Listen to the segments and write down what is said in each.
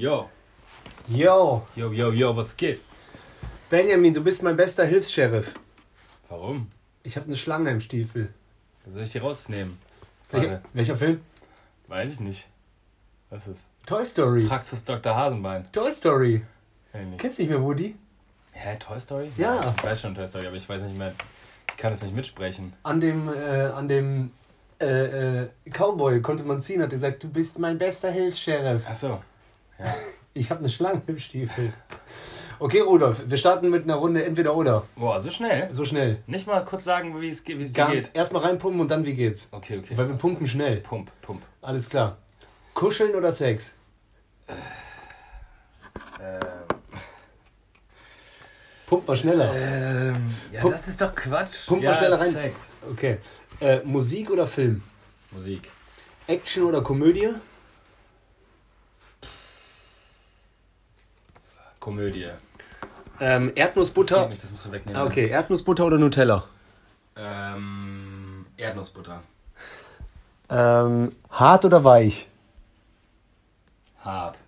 Yo. Yo. Yo, yo, yo, was geht? Benjamin, du bist mein bester Hilfs-Sheriff. Warum? Ich habe eine Schlange im Stiefel. Soll ich die rausnehmen? Welcher, welcher Film? weiß ich nicht. Was ist? Toy Story. Praxis Dr. Hasenbein. Toy Story. Kenn ich nicht. Kennst du nicht mehr Woody? Hä, Toy Story? Ja. Ich weiß schon Toy Story, aber ich weiß nicht mehr. Ich kann es nicht mitsprechen. An dem, äh, an dem äh, äh, Cowboy konnte man ziehen, hat gesagt, du bist mein bester Hilfs-Sheriff. Achso. Ja. Ich habe eine Schlange im Stiefel. Okay, Rudolf, wir starten mit einer Runde entweder oder. Boah, so schnell. So schnell. Nicht mal kurz sagen, wie es, ge- wie es dir Gar geht. Erstmal reinpumpen und dann wie geht's. Okay, okay. Weil wir pumpen schnell. Pump, pump. Alles klar. Kuscheln oder Sex? Ähm, Pump mal schneller. ähm, ja, Pump- das ist doch Quatsch. Pump mal ja, schneller rein. Sex. Okay. Äh, Musik oder Film? Musik. Action oder Komödie? Komödie. Ähm, Das Erdnussbutter. nicht, das musst du wegnehmen. Ah, okay, Erdnussbutter oder Nutella? Ähm, Erdnussbutter. Ähm, hart oder weich? Hart.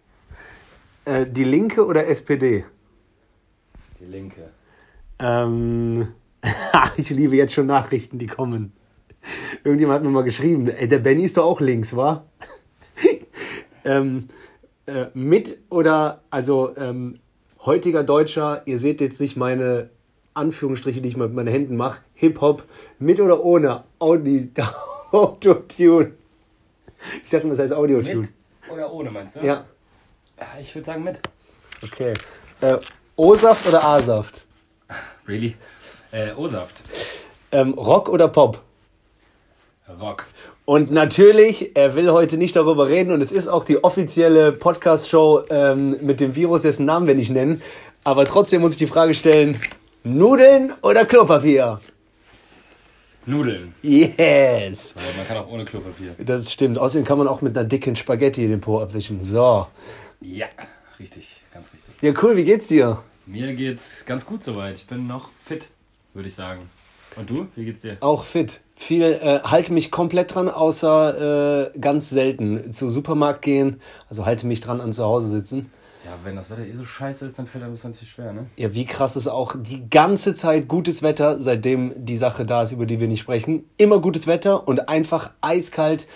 Äh, die Linke oder SPD? Die linke. Ähm, ich liebe jetzt schon Nachrichten, die kommen. Irgendjemand hat mir mal geschrieben, ey, der Benny ist doch auch links, wa? ähm, äh, mit oder, also ähm, heutiger Deutscher, ihr seht jetzt nicht meine Anführungsstriche, die ich mal mit meinen Händen mache, Hip-Hop, mit oder ohne Audi, Autotune. Ich dachte, das heißt Audio-Tune. Mit oder ohne, meinst du? Ja, Ja, Ich würde sagen mit. okay. Äh, O-Saft oder A-Saft? Really? Äh, O-Saft. Ähm, Rock oder Pop? Rock. Und natürlich, er will heute nicht darüber reden und es ist auch die offizielle Podcast-Show ähm, mit dem Virus, dessen Namen wir nicht nennen. Aber trotzdem muss ich die Frage stellen, Nudeln oder Klopapier? Nudeln. Yes! Aber man kann auch ohne Klopapier. Das stimmt. Außerdem kann man auch mit einer dicken Spaghetti den Po abwischen. So. Ja, richtig. Ganz richtig. Ja, cool, wie geht's dir? Mir geht's ganz gut soweit. Ich bin noch fit, würde ich sagen. Und du? Wie geht's dir? Auch fit. Viel, äh, halte mich komplett dran, außer äh, ganz selten zu Supermarkt gehen. Also halte mich dran an zu Hause sitzen. Ja, wenn das Wetter eh so scheiße ist, dann fällt einem das natürlich schwer, ne? Ja, wie krass ist auch die ganze Zeit gutes Wetter, seitdem die Sache da ist, über die wir nicht sprechen. Immer gutes Wetter und einfach eiskalt,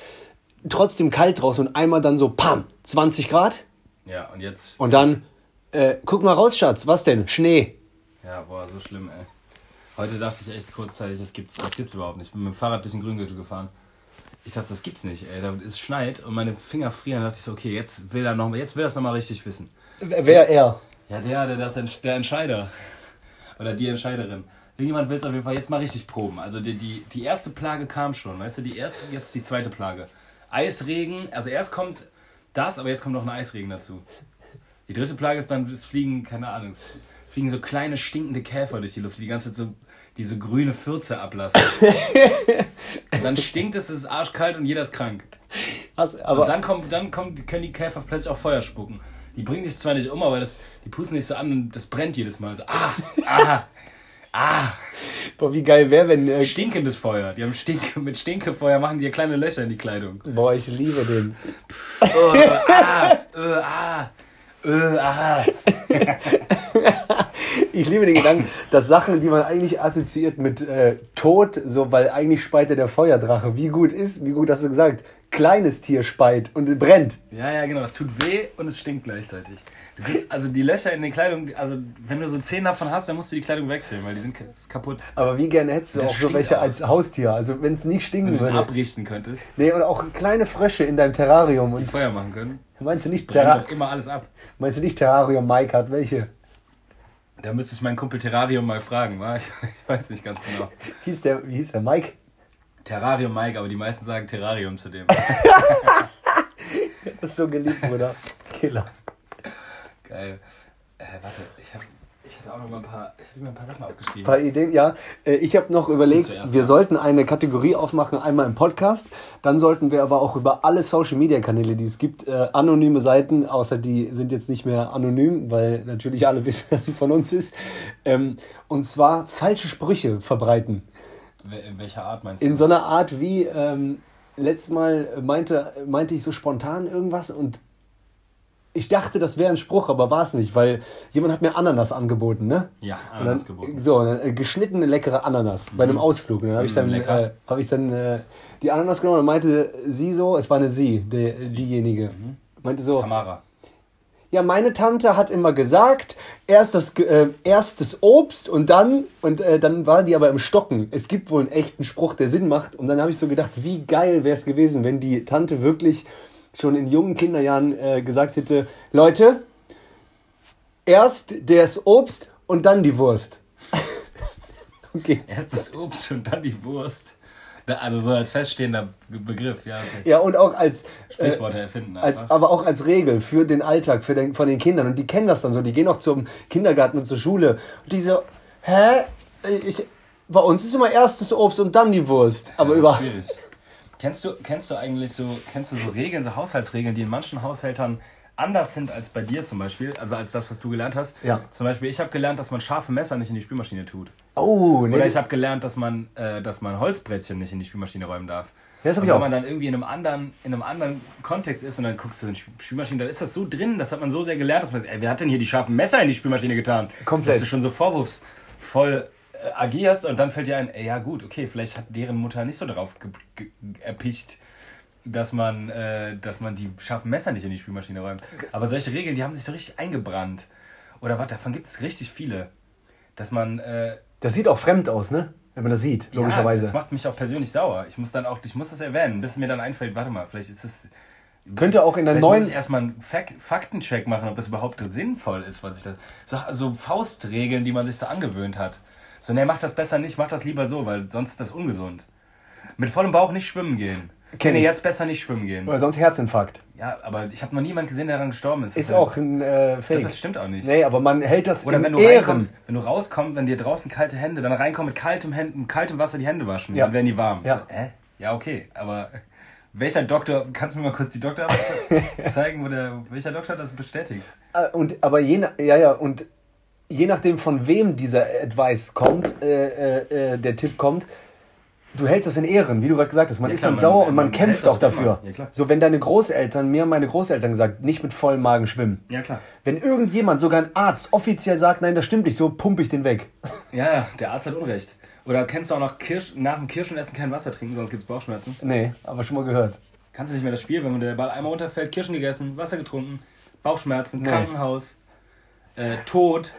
trotzdem kalt draußen und einmal dann so, pam, 20 Grad Ja, und jetzt. und dann, äh, guck mal raus, Schatz, was denn? Schnee. Ja, boah, so schlimm, ey. Heute dachte ich echt kurzzeitig, das gibt's, das gibt's überhaupt nicht. Ich bin mit dem Fahrrad durch den Grüngürtel gefahren. Ich dachte, das gibt's nicht, ey. Da es schneit und meine Finger frieren. Da dachte ich so, okay, jetzt will er noch, jetzt will er es nochmal richtig wissen. Wer er? Ja, der, der, das, Entsch- der Entscheider. Oder die Entscheiderin. Irgendjemand will es auf jeden Fall jetzt mal richtig proben. Also die, die, die erste Plage kam schon, weißt du, die erste, jetzt die zweite Plage. Eisregen, also erst kommt das, aber jetzt kommt noch ein Eisregen dazu. Die dritte Plage ist dann, es fliegen, keine Ahnung, fliegen so kleine stinkende Käfer durch die Luft, die die ganze Zeit so diese grüne Fürze ablassen. und dann stinkt es, es ist arschkalt und jeder ist krank. Und aber dann, kommt, dann kommt, können die Käfer plötzlich auch Feuer spucken. Die bringen sich zwar nicht um, aber das, die pusten nicht so an und das brennt jedes Mal. So, ah, ah, ah. boah, wie geil wäre, wenn. Äh, Stinkendes Feuer. Die haben Stink, mit Stinkefeuer machen die ja kleine Löcher in die Kleidung. boah, ich liebe den. Oh, ah, äh, ah, äh, ah. Ich liebe den Gedanken, dass Sachen, die man eigentlich assoziiert mit äh, Tod, so, weil eigentlich speit ja der Feuerdrache. Wie gut ist, wie gut hast du gesagt, kleines Tier speit und brennt. Ja, ja, genau. Es tut weh und es stinkt gleichzeitig. Du kriegst, also die Löcher in der Kleidung, also wenn du so zehn davon hast, dann musst du die Kleidung wechseln, weil die sind kaputt. Aber wie gerne hättest du Das auch so welche auch. als Haustier? Also wenn es nicht Wenn stinken du den würde. abrichten könntest, Nee, und auch kleine Frösche in deinem Terrarium. die Und Feuer machen können. meinst du nicht, Brennt Terra doch immer alles ab. meinst du nicht Terrarium Mike hat welche? Da müsste ich meinen Kumpel Terrarium mal fragen, wa? Ich, ich weiß nicht ganz genau. Hieß der, wie hieß der Mike? Terrarium Mike, aber die meisten sagen Terrarium zu dem. Das ist so geliebt, Bruder. Killer. Geil. Äh, warte, ich, hab, ich hatte auch noch mal ein paar, ich hatte mir ein paar Sachen aufgeschrieben. Ein paar Ideen, ja. Äh, Ich habe noch überlegt, zuerst, wir ja. sollten eine Kategorie aufmachen, einmal im Podcast. Dann sollten wir aber auch über alle Social Media Kanäle, die es gibt, äh, anonyme Seiten, außer die sind jetzt nicht mehr anonym, weil natürlich alle wissen, dass sie von uns ist. Ähm, und zwar falsche Sprüche verbreiten. In welcher Art meinst du? In so einer Art wie, ähm, letztes Mal meinte, meinte ich so spontan irgendwas und ich dachte, das wäre ein Spruch, aber war es nicht, weil jemand hat mir Ananas angeboten, ne? Ja, Ananas dann, geboten. So, dann, äh, geschnittene leckere Ananas bei einem Ausflug. Und dann habe ich dann, Mhm, äh, hab ich dann äh, die Ananas genommen und meinte sie so, es war eine sie, die, diejenige, Mhm. meinte so, Tamara. ja, meine Tante hat immer gesagt, erst das, äh, erst das Obst und dann, und äh, dann war die aber im Stocken. Es gibt wohl einen echten Spruch, der Sinn macht. Und dann habe ich so gedacht, wie geil wäre es gewesen, wenn die Tante wirklich schon in jungen Kinderjahren äh, gesagt hätte, Leute, erst das Obst und dann die Wurst. okay. Erst das Obst und dann die Wurst. Also so als feststehender Be- Begriff, ja. Okay. Ja, und auch als, äh, Sprichworte erfinden als, einfach. aber auch als Regel für den Alltag für den, von den Kindern. Und die kennen das dann so. Die gehen auch zum Kindergarten und zur Schule. Und die so, hä? Ich, bei uns ist immer erst das Obst und dann die Wurst. Aber das über. ist schwierig. Kennst du, kennst du eigentlich so, kennst du so Regeln, so Haushaltsregeln, die in manchen Haushältern anders sind als bei dir zum Beispiel, also als das, was du gelernt hast? Ja. Zum Beispiel, ich habe gelernt, dass man scharfe Messer nicht in die Spülmaschine tut. Oh, nee. Oder ich habe gelernt, dass man, äh, dass man Holzbrettchen nicht in die Spülmaschine räumen darf. Ja, das hab und ich wenn auch. man dann irgendwie in einem anderen, in einem anderen Kontext ist und dann guckst du in die Spü- Spülmaschine, dann ist das so drin, das hat man so sehr gelernt, dass man sagt, ey, wer hat denn hier die scharfen Messer in die Spülmaschine getan? Komplett. Dass du schon so vorwurfsvoll agierst und dann fällt dir ein, ja gut, okay, vielleicht hat deren Mutter nicht so darauf ge erpicht, dass man, äh, dass man die scharfen Messer nicht in die Spülmaschine räumt. Aber solche Regeln, die haben sich so richtig eingebrannt. Oder was, davon gibt es richtig viele. Dass man, äh, Das sieht auch fremd aus, ne? Wenn man das sieht, ja, logischerweise. das macht mich auch persönlich sauer. Ich muss dann auch, ich muss das erwähnen, bis mir dann einfällt, warte mal, vielleicht ist es. Könnte auch in der neuen. muss ich erstmal einen Fak Faktencheck machen, ob das überhaupt sinnvoll ist, was ich da. So, so Faustregeln, die man sich so angewöhnt hat. So, ne, mach das besser nicht, mach das lieber so, weil sonst ist das ungesund. Mit vollem Bauch nicht schwimmen gehen. Kenn nee, ich. jetzt besser nicht schwimmen gehen. Oder sonst Herzinfarkt. Ja, aber ich habe noch niemanden gesehen, der daran gestorben ist. Ist Das auch ein äh, Fake. Das stimmt auch nicht. Nee, aber man hält das Oder in wenn du Ehren. reinkommst, wenn du rauskommst, wenn dir draußen kalte Hände, dann reinkommen mit kaltem Händen, kaltem Wasser die Hände waschen, Ja. dann werden die warm. Ja. So, äh? Ja, okay, aber welcher Doktor, kannst du mir mal kurz die Doktorarbeit ze- zeigen, wo der, welcher Doktor das bestätigt? Äh, Und, aber je, ja, ja, und je nachdem, von wem dieser Advice kommt, äh, äh, äh, der Tipp kommt, du hältst das in Ehren, wie du gerade gesagt hast. Man Ja, ist klar, dann man- sauer und man man kämpft auch für dafür. Ja, so, wenn deine Großeltern, mir haben meine Großeltern gesagt, nicht mit vollem Magen schwimmen. Ja, klar. Wenn irgendjemand, sogar ein Arzt, offiziell sagt, nein, das stimmt nicht, so pumpe ich den weg. Ja, der Arzt hat Unrecht. Oder kennst du auch noch Kirsch, nach dem Kirschenessen kein Wasser trinken, sonst gibt es Bauchschmerzen? Nee, aber schon mal gehört. Kannst du nicht mehr das Spiel, wenn der Ball einmal runterfällt, Kirschen gegessen, Wasser getrunken, Bauchschmerzen, Krankenhaus, äh, Tod,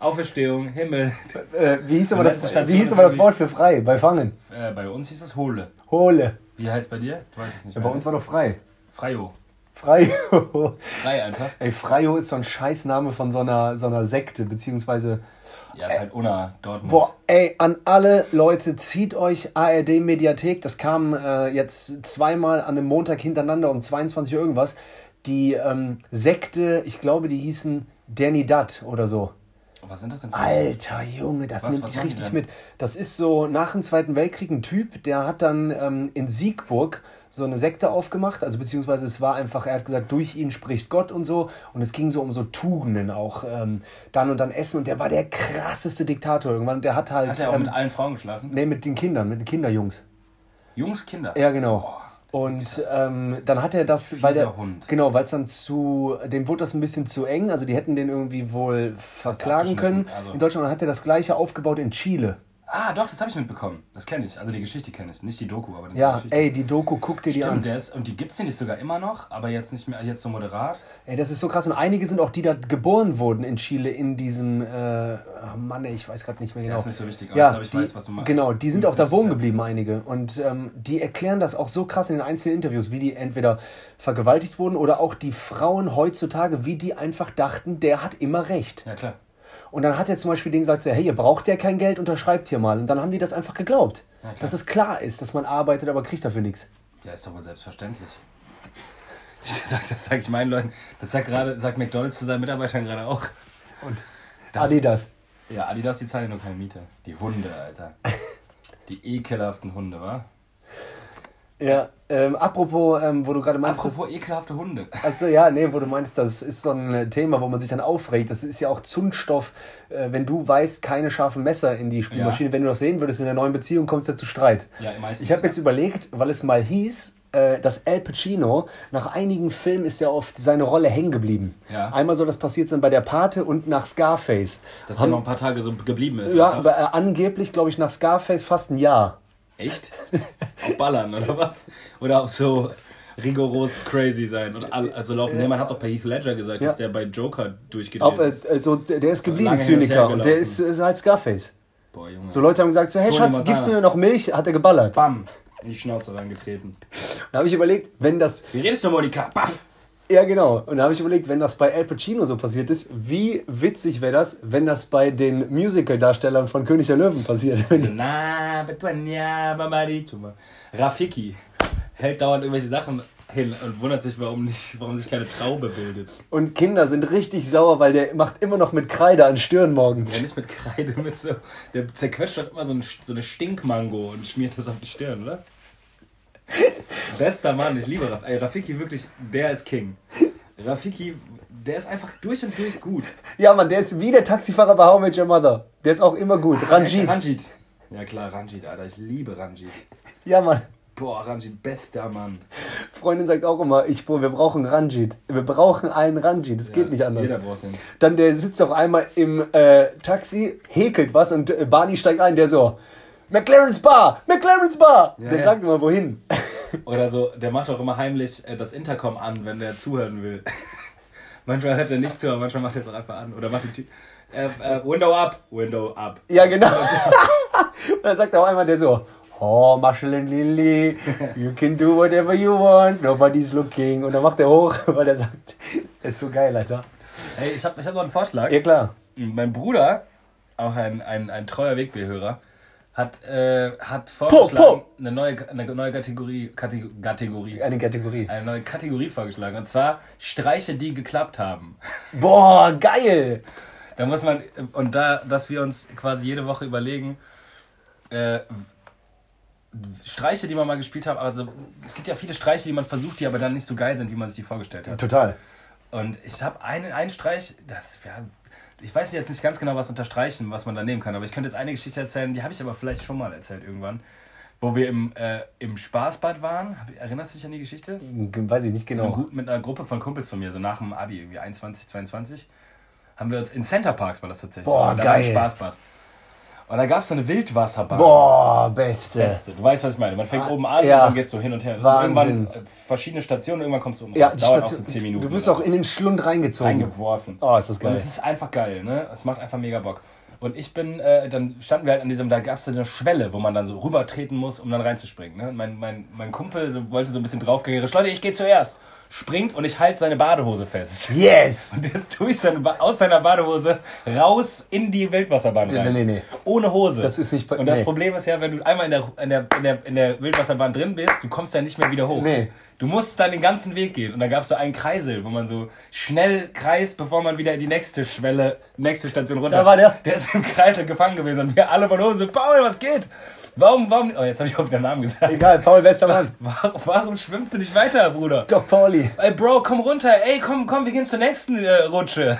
Auferstehung, Himmel. Äh, wie hieß aber, das, wie hieß aber das Wort für frei? Bei Fangen. Äh, bei uns hieß es Hole. Hole. Wie heißt bei dir? Du weißt es nicht Ja, bei uns war doch frei. Freio. Frei. Frei einfach. Ey, Freio ist so ein Scheißname von so einer, so einer Sekte, beziehungsweise. Ja, ist halt Unna, Dortmund. Boah, ey, an alle Leute, zieht euch ARD Mediathek. Das kam äh, jetzt zweimal an einem Montag hintereinander um 22 Uhr irgendwas. Die ähm, Sekte, ich glaube, die hießen Dernidat oder so. Was sind das denn für Alter Junge, das Was- nimmt was dich richtig mit. Das ist so nach dem Zweiten Weltkrieg ein Typ, der hat dann ähm, in Siegburg so eine Sekte aufgemacht, also beziehungsweise es war einfach, er hat gesagt, durch ihn spricht Gott und so und es ging so um so Tugenden auch, ähm, dann und dann Essen und der war der krasseste Diktator irgendwann, der hat halt, Hat er auch ähm, mit allen Frauen geschlafen? nee, mit den Kindern, mit den Kinderjungs. Jungs, Kinder. Ja, genau. Und ähm, dann hat er das, weil der, Hund. genau, weil es dann zu, dem wurde das ein bisschen zu eng, also die hätten den irgendwie wohl verklagen können. also. In Deutschland hat er das gleiche aufgebaut in Chile. Ah, doch, das habe ich mitbekommen. Das kenne ich. Also die Geschichte kenne ich. Nicht die Doku, aber die Ja, Geschichte. ey, die Doku, guck dir die an. Stimmt, der ist, und die gibt es nicht sogar immer noch, aber jetzt nicht mehr, jetzt so moderat. Ey, das ist so krass. Und einige sind auch, die da geboren wurden in Chile, in diesem, äh, oh Mann, ey, ich weiß gerade nicht mehr genau. ist nicht so wichtig, aber ja, ich glaube, ich die, weiß, was du meinst. Genau, die sind auch da wohnen geblieben, einige. Und ähm, die erklären das auch so krass in den einzelnen Interviews, wie die entweder vergewaltigt wurden oder auch die Frauen heutzutage, wie die einfach dachten, der hat immer recht. Ja, klar. Und dann hat er zum Beispiel denen gesagt, so, hey, ihr braucht ja kein Geld, unterschreibt hier mal. Und dann haben die das einfach geglaubt. Dass es klar ist, dass man arbeitet, aber kriegt dafür nichts. Ja, ist doch wohl selbstverständlich. Das sag, das sag ich meinen Leuten. Das sagt gerade, sagt McDonalds zu seinen Mitarbeitern gerade auch. Und Das- Adidas. Ja, Adidas, die zahlen ja nur keine Miete. Die Hunde, Alter. Die ekelhaften Hunde, wa? Ja, ähm, apropos, ähm, wo du gerade meinst, Apropos ekelhafte Hunde. Also ja, nee, wo du meinst, das ist so ein Thema, wo man sich dann aufregt. Das ist ja auch Zündstoff, äh, wenn du weißt, keine scharfen Messer in die Spülmaschine. Ja. Wenn du das sehen würdest in der neuen Beziehung, kommt es ja zu Streit. Ja, meistens. Ich habe jetzt überlegt, weil es mal hieß, äh, dass Al Pacino nach einigen Filmen ist ja auf seine Rolle hängen geblieben. Ja. Einmal soll das passiert sein bei der Pate und nach Scarface. Dass er noch ein paar Tage so geblieben ist. Ja, aber äh, angeblich, glaube ich, nach Scarface fast ein Jahr. Echt? auf Ballern oder was? Oder auf so rigoros crazy sein und also laufen. Nee, man hat auch bei Heath Ledger gesagt, Ja. dass der bei Joker durchgedreht Auf, äh, ist. also, der ist geblieben, Zyniker. Und der ist, ist halt Scarface. Boah, Junge. So Leute haben gesagt, so, hey Tony Schatz, Montana. gibst du mir noch Milch? Hat er geballert. Bam! In die Schnauze reingetreten. Da habe ich überlegt, wenn das, Wie redest du, Monika? Baff! Ja genau, und da habe ich überlegt, wenn das bei Al Pacino so passiert ist, wie witzig wäre das, wenn das bei den Musical-Darstellern von König der Löwen passiert. Mamadituma. Rafiki hält dauernd irgendwelche Sachen hin und wundert sich, warum, nicht, warum sich keine Traube bildet. Und Kinder sind richtig sauer, weil der macht immer noch mit Kreide an Stirn morgens. Ja, nicht mit Kreide, mit so. Der zerquetscht doch immer so, ein, so eine Stinkmango und schmiert das auf die Stirn, oder? Bester Mann, ich liebe Rafiki. Ey, Rafiki wirklich, der ist King. Rafiki, der ist einfach durch und durch gut. Ja, Mann, der ist wie der Taxifahrer bei How Met Your Mother. Der ist auch immer gut. Ranjit. Ranjit. Ja klar, Ranjit, Alter. Ich liebe Ranjit. Ja, Mann. Boah, Ranjit, bester Mann. Freundin sagt auch immer, ich, wir brauchen Ranjit. Wir brauchen einen Ranjit. Das geht Ja, nicht anders. Jeder braucht den. Dann der sitzt auf einmal im äh, Taxi, häkelt was und äh, Barney steigt ein, der so, McLaren's Bar, McLaren's Bar. Ja, der ja. sagt immer, wohin. Oder so, der macht auch immer heimlich äh, das Intercom an, wenn der zuhören will. manchmal hört er nicht zu, aber manchmal macht er es auch einfach an. Oder macht die Tür. Äh, äh, Window up, Window up. Ja, genau. und dann sagt auch einmal der so, Oh, Marshall and Lily, you can do whatever you want, nobody's looking. Und dann macht er hoch, weil er sagt, das ist so geil, Alter. Hey, ich habe ich hab noch einen Vorschlag. Ja, klar. Mein Bruder, auch ein, ein, ein treuer Wegbehörer, hat, äh, hat vorgeschlagen, po. Eine, neue, eine neue Kategorie, Kategorie, Kategorie, Eine Kategorie. eine neue Kategorie vorgeschlagen. Und zwar Streiche, die geklappt haben. Boah, geil. Da muss man, und da, dass wir uns quasi jede Woche überlegen, äh, Streiche, die man mal gespielt hat, also es gibt ja viele Streiche, die man versucht, die aber dann nicht so geil sind, wie man sich die vorgestellt hat. Total. Und ich habe einen, einen Streich, das wäre, ich weiß jetzt nicht ganz genau, was unterstreichen, was man da nehmen kann, aber ich könnte jetzt eine Geschichte erzählen, die habe ich aber vielleicht schon mal erzählt irgendwann, wo wir im, äh, im Spaßbad waren. Erinnerst du dich an die Geschichte? Weiß ich nicht genau. Gut, mit einer Gruppe von Kumpels von mir, so nach dem Abi, irgendwie 21, 22, haben wir uns in Center Parks war das tatsächlich. Boah, geil. Spaßbad. Und da gab es so eine Wildwasserbahn. Boah, beste. Beste. Du weißt, was ich meine. Man fängt oben an ja. und dann geht's so hin und her. Wahnsinn. Irgendwann äh, verschiedene Stationen, irgendwann kommst du um. Ja, das dauert auch Station- so 10 Minuten. Du wirst auch in den Schlund reingezogen. reingeworfen. Oh, ist das Und geil. es ist einfach geil, ne? Es macht einfach mega Bock. Und ich bin, äh, dann standen wir halt an diesem, da gab es so eine Schwelle, wo man dann so rübertreten muss, um dann reinzuspringen. Ne? Und mein, mein, mein Kumpel so, wollte so ein bisschen draufgängerisch, Leute, ich gehe zuerst. Springt und ich halte seine Badehose fest. Yes! Und der ist durch seine ba aus seiner Badehose raus in die Wildwasserbahn rein. Nee, nee, nee. Ohne Hose. Das ist nicht- Und das nee. Problem ist ja, wenn du einmal in der, in, der, in, der, in der Wildwasserbahn drin bist, du kommst ja nicht mehr wieder hoch. Nee. Du musst dann den ganzen Weg gehen. Und dann gab es so einen Kreisel, wo man so schnell kreist, bevor man wieder in die nächste Schwelle, nächste Station runter. Da war der. Der ist im Kreisel gefangen gewesen. Und wir alle von oben so, Paul, was geht? Warum, warum? Oh, jetzt habe ich auch wieder den Namen gesagt. Egal, Paul Westermann. Warum, warum schwimmst du nicht weiter, Bruder? Doc Pauli. Ey, Bro, komm runter. Ey, komm, komm, wir gehen zur nächsten äh, Rutsche.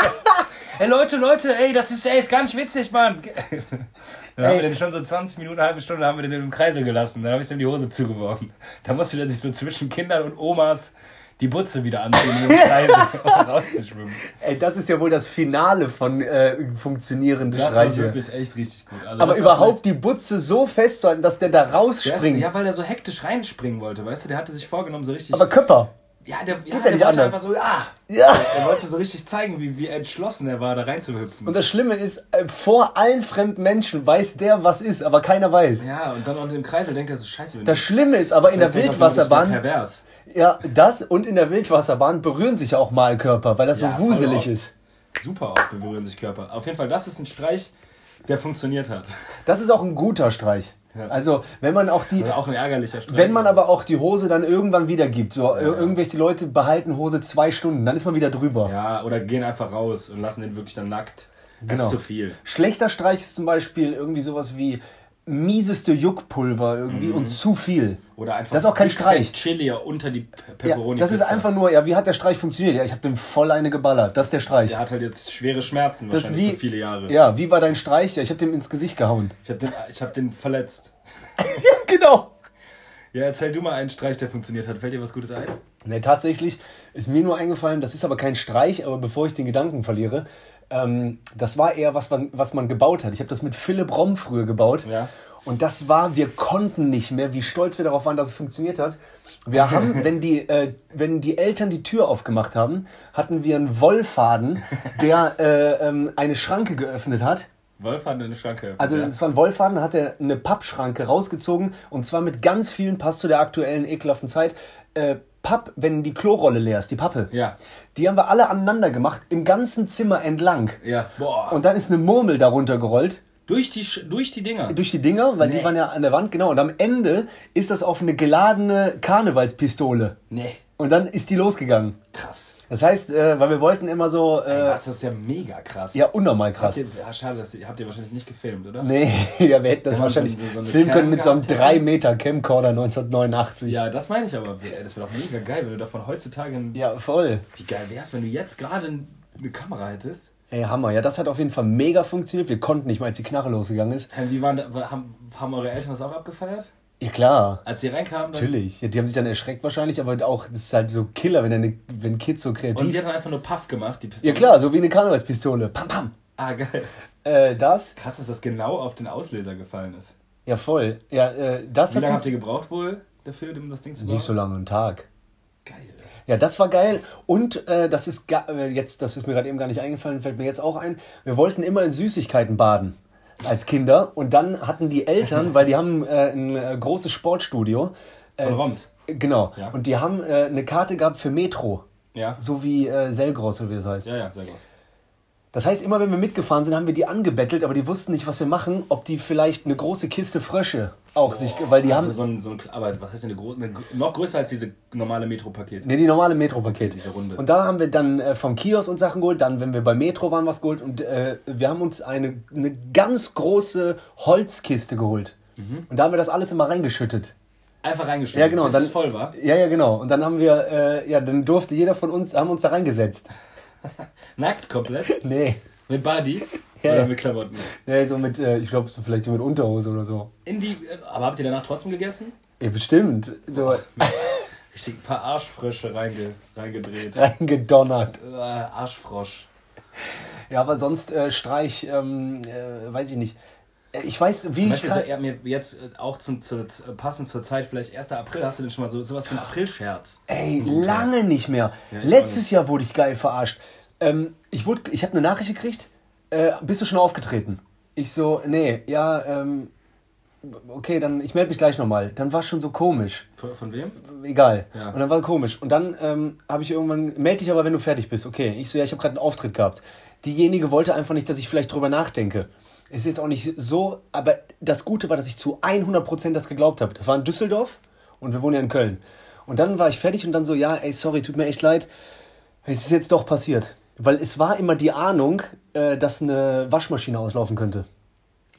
ey, Leute, Leute, ey, das ist, ey, ist ganz witzig, Mann. Dann haben wir den schon so 20 Minuten, eine halbe Stunde haben wir den im Kreisel gelassen. Dann habe ich ihm die Hose zugeworfen. Da musste der sich so zwischen Kindern und Omas die Butze wieder anziehen, um rauszuschwimmen. Ey, das ist ja wohl das Finale von äh, funktionierenden Das war Streiche. wirklich echt richtig gut. Also Aber das war überhaupt die Butze so festzuhalten, dass der da vielleicht- Der ist, rausspringt. ja, weil er so hektisch reinspringen wollte, weißt du? Der hatte sich vorgenommen, so richtig. Aber Köpper. ja, der, ja, ja der nicht wollte anders. einfach so, ja. Ja. Er wollte so richtig zeigen, wie, wie entschlossen er war, da reinzuhüpfen. Und das Schlimme ist, äh, vor allen fremden Menschen weiß der, was ist, aber keiner weiß. Ja, und dann unter dem Kreisel denkt er so, scheiße, Das Schlimme ist aber in der er, Wildwasserbahn, pervers. Ja, das und in der Wildwasserbahn berühren sich auch mal Körper, weil das Ja, so wuselig ist. Super oft berühren sich Körper. Auf jeden Fall, das ist ein Streich, der funktioniert hat. Das ist auch ein guter Streich. Ja. Also, wenn man auch die, auch ein ärgerlicher Streich. wenn man aber auch die Hose dann irgendwann wieder gibt, so ir- irgendwelche Leute behalten Hose zwei Stunden, dann ist man wieder drüber. Ja, oder gehen einfach raus und lassen den wirklich dann nackt. Das Genau. ist zu viel. Schlechter Streich ist zum Beispiel irgendwie sowas wie mieseste Juckpulver irgendwie und zu viel. Oder einfach Das ist auch kein Streich. Chili unter die Pe- Ja, das ist einfach nur, ja, wie hat der Streich funktioniert? Ja, ich habe dem voll eine geballert. Das ist der Streich. Der hat halt jetzt schwere Schmerzen, das wahrscheinlich wie, für viele Jahre. Ja, wie war dein Streich? Ja, ich habe dem ins Gesicht gehauen. Ich habe den, ich hab den verletzt. genau. Ja, erzähl du mal einen Streich, der funktioniert hat. Fällt dir was Gutes ein? Ne, tatsächlich ist mir nur eingefallen, das ist aber kein Streich, aber bevor ich den Gedanken verliere, ähm, das war eher was, man- was man gebaut hat. Ich habe das mit Philipp Romm früher gebaut. Ja. Und das war, wir konnten nicht mehr, wie stolz wir darauf waren, dass es funktioniert hat. Wir haben, wenn die, äh, wenn die Eltern die Tür aufgemacht haben, hatten wir einen Wollfaden, der äh, ähm, eine Schranke geöffnet hat. Hat eine Schranke. Also ja. es war ein Wollfaden, da hat er eine Pappschranke rausgezogen und zwar mit ganz vielen, passt zu der aktuellen ekelhaften Zeit, äh, Papp, wenn die Klorolle leer ist, die Pappe. Ja. Die haben wir alle aneinander gemacht, im ganzen Zimmer entlang. Ja. Boah. Und dann ist eine Murmel darunter gerollt, durch, die, durch die Dinger. durch die Dinger, weil Nee. die waren ja an der Wand, genau. Und am Ende ist das auf eine geladene Karnevalspistole. Nee. Und dann ist die losgegangen. Krass. Das heißt, äh, weil wir wollten immer so, äh, Was, das ist ja mega krass. ja, unnormal Habt krass. ihr, ja, schade, das habt ihr wahrscheinlich nicht gefilmt, oder? Nee, ja, wir hätten das man wahrscheinlich so- filmen können mit so einem gehabt hätte. 3 Meter Camcorder 1989. Ja, das meine ich aber. Ey, Das wäre doch mega geil, wenn du davon heutzutage. Ein, Ja, voll. Wie geil wär's, wenn du jetzt gerade ein- eine Kamera hättest? Ey, Hammer. Ja, das hat auf jeden Fall mega funktioniert. Wir konnten nicht mal, als die Knarre losgegangen ist. Wie waren da, haben, haben eure Eltern das auch abgefeiert? Ja, klar. Als sie reinkamen? Natürlich. Ja, die haben sich dann erschreckt wahrscheinlich, aber auch, das ist halt so Killer, wenn, eine, wenn Kids so Und die kreativ... hat dann einfach nur Puff gemacht, die Pistole. Ja klar, so wie eine Karnevalspistole. Pam, pam. Ah, geil. Äh, das? Krass, dass das genau auf den Auslöser gefallen ist. Ja, voll. Ja, äh, das Wie lange habt ihr gebraucht wohl dafür, um das Ding zu bauen? nicht so lange, einen Tag. Geil. Ja, das war geil. Und äh, das ist äh, jetzt, das ist mir gerade eben gar nicht eingefallen, fällt mir jetzt auch ein. Wir wollten immer in Süßigkeiten baden als Kinder. Und dann hatten die Eltern, weil die haben äh, ein äh, großes Sportstudio. Von Roms. Genau. Ja. Und die haben äh, eine Karte gehabt für Metro. Ja. So wie äh, Selgros oder wie das heißt. Ja, ja, gut. Das heißt, immer wenn wir mitgefahren sind, haben wir die angebettelt, aber die wussten nicht, was wir machen, ob die vielleicht eine große Kiste Frösche auch sich, weil die also haben so ein, so ein, aber was heißt denn eine, gro- eine noch größer als diese normale Metro-Paket? Ne, die normale Metro-Paket. Diese Runde. Und da haben wir dann äh, vom Kiosk und Sachen geholt, dann, wenn wir bei Metro waren, was geholt und äh, wir haben uns eine, eine ganz große Holzkiste geholt. Mhm. Und da haben wir das alles immer reingeschüttet. Einfach reingeschrieben, Ja, genau. bis dann, es voll war. Ja, ja, genau. Und dann haben wir, äh, ja, dann durfte jeder von uns, haben uns da reingesetzt. Nackt komplett. Nee. Mit Body Ja, oder mit Klamotten. Nee, so mit, äh, ich glaube, so vielleicht so mit Unterhose oder so. In die, aber habt ihr danach trotzdem gegessen? Ja, bestimmt. So Richtig ein paar Arschfrösche reinge, reingedreht. reingedonnert. Äh, Arschfrosch. Ja, aber sonst äh, Streich, ähm, äh, weiß ich nicht. Äh, Ich weiß, wie Zum ich. Beispiel so, kann- eher mir jetzt äh, auch zum, zu, zu, passend zur Zeit, vielleicht 1. April, hast du denn schon mal so sowas wie einen Aprilscherz? Ey, lange nicht mehr. Ja, Letztes Jahr wurde ich geil verarscht. Ähm, ich wurde, ich habe eine Nachricht gekriegt. Äh, bist du schon aufgetreten? Ich so, nee, ja, ähm, okay, dann ich melde mich gleich nochmal. Dann war schon so komisch. Von, von wem? Egal. Ja. Und dann war komisch. Und dann ähm, habe ich irgendwann, melde dich aber, wenn du fertig bist. Okay. Ich so, ja, ich habe gerade einen Auftritt gehabt. Diejenige wollte einfach nicht, dass ich vielleicht drüber nachdenke. Ist jetzt auch nicht so, aber das Gute war, dass ich zu 100% das geglaubt habe. Das war in Düsseldorf und wir wohnen ja in Köln. Und dann war ich fertig und dann so, ja, ey, sorry, tut mir echt leid. Es ist jetzt doch passiert. Weil es war immer die Ahnung, äh, dass eine Waschmaschine auslaufen könnte.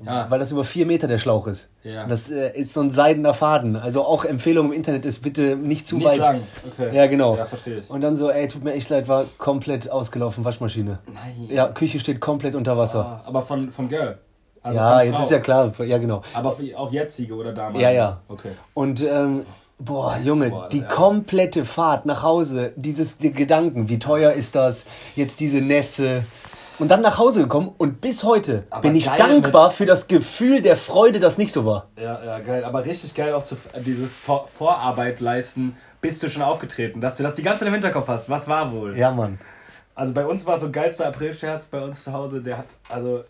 Ja. Weil das über vier Meter der Schlauch ist. Ja. Und das äh, ist so ein seidener Faden. Also auch Empfehlung im Internet ist bitte nicht zu Nicht weit. lang. Okay. Ja, genau. Ja, verstehe ich. Und dann so, ey, tut mir echt leid, war komplett ausgelaufen, Waschmaschine. Nein. Ja, Küche steht komplett unter Wasser. Ah, aber von, von Girl. Also ja, jetzt ist ja klar. Ja, genau. Aber auch jetzige oder damals? Ja, ja. Okay. Und, ähm, boah, Junge, Boah, die ja. komplette Fahrt nach Hause, dieses die Gedanken, wie teuer ist das, jetzt diese Nässe. Und dann nach Hause gekommen und bis heute Aber bin ich dankbar für das Gefühl der Freude, das nicht so war. Ja, ja, geil. Aber richtig geil auch zu, dieses Vor Vorarbeit leisten, bist du schon aufgetreten, dass du das die ganze Zeit im Hinterkopf hast. Was war wohl? Ja, Mann. Also bei uns war so ein geilster Aprilscherz bei uns zu Hause, der hat, also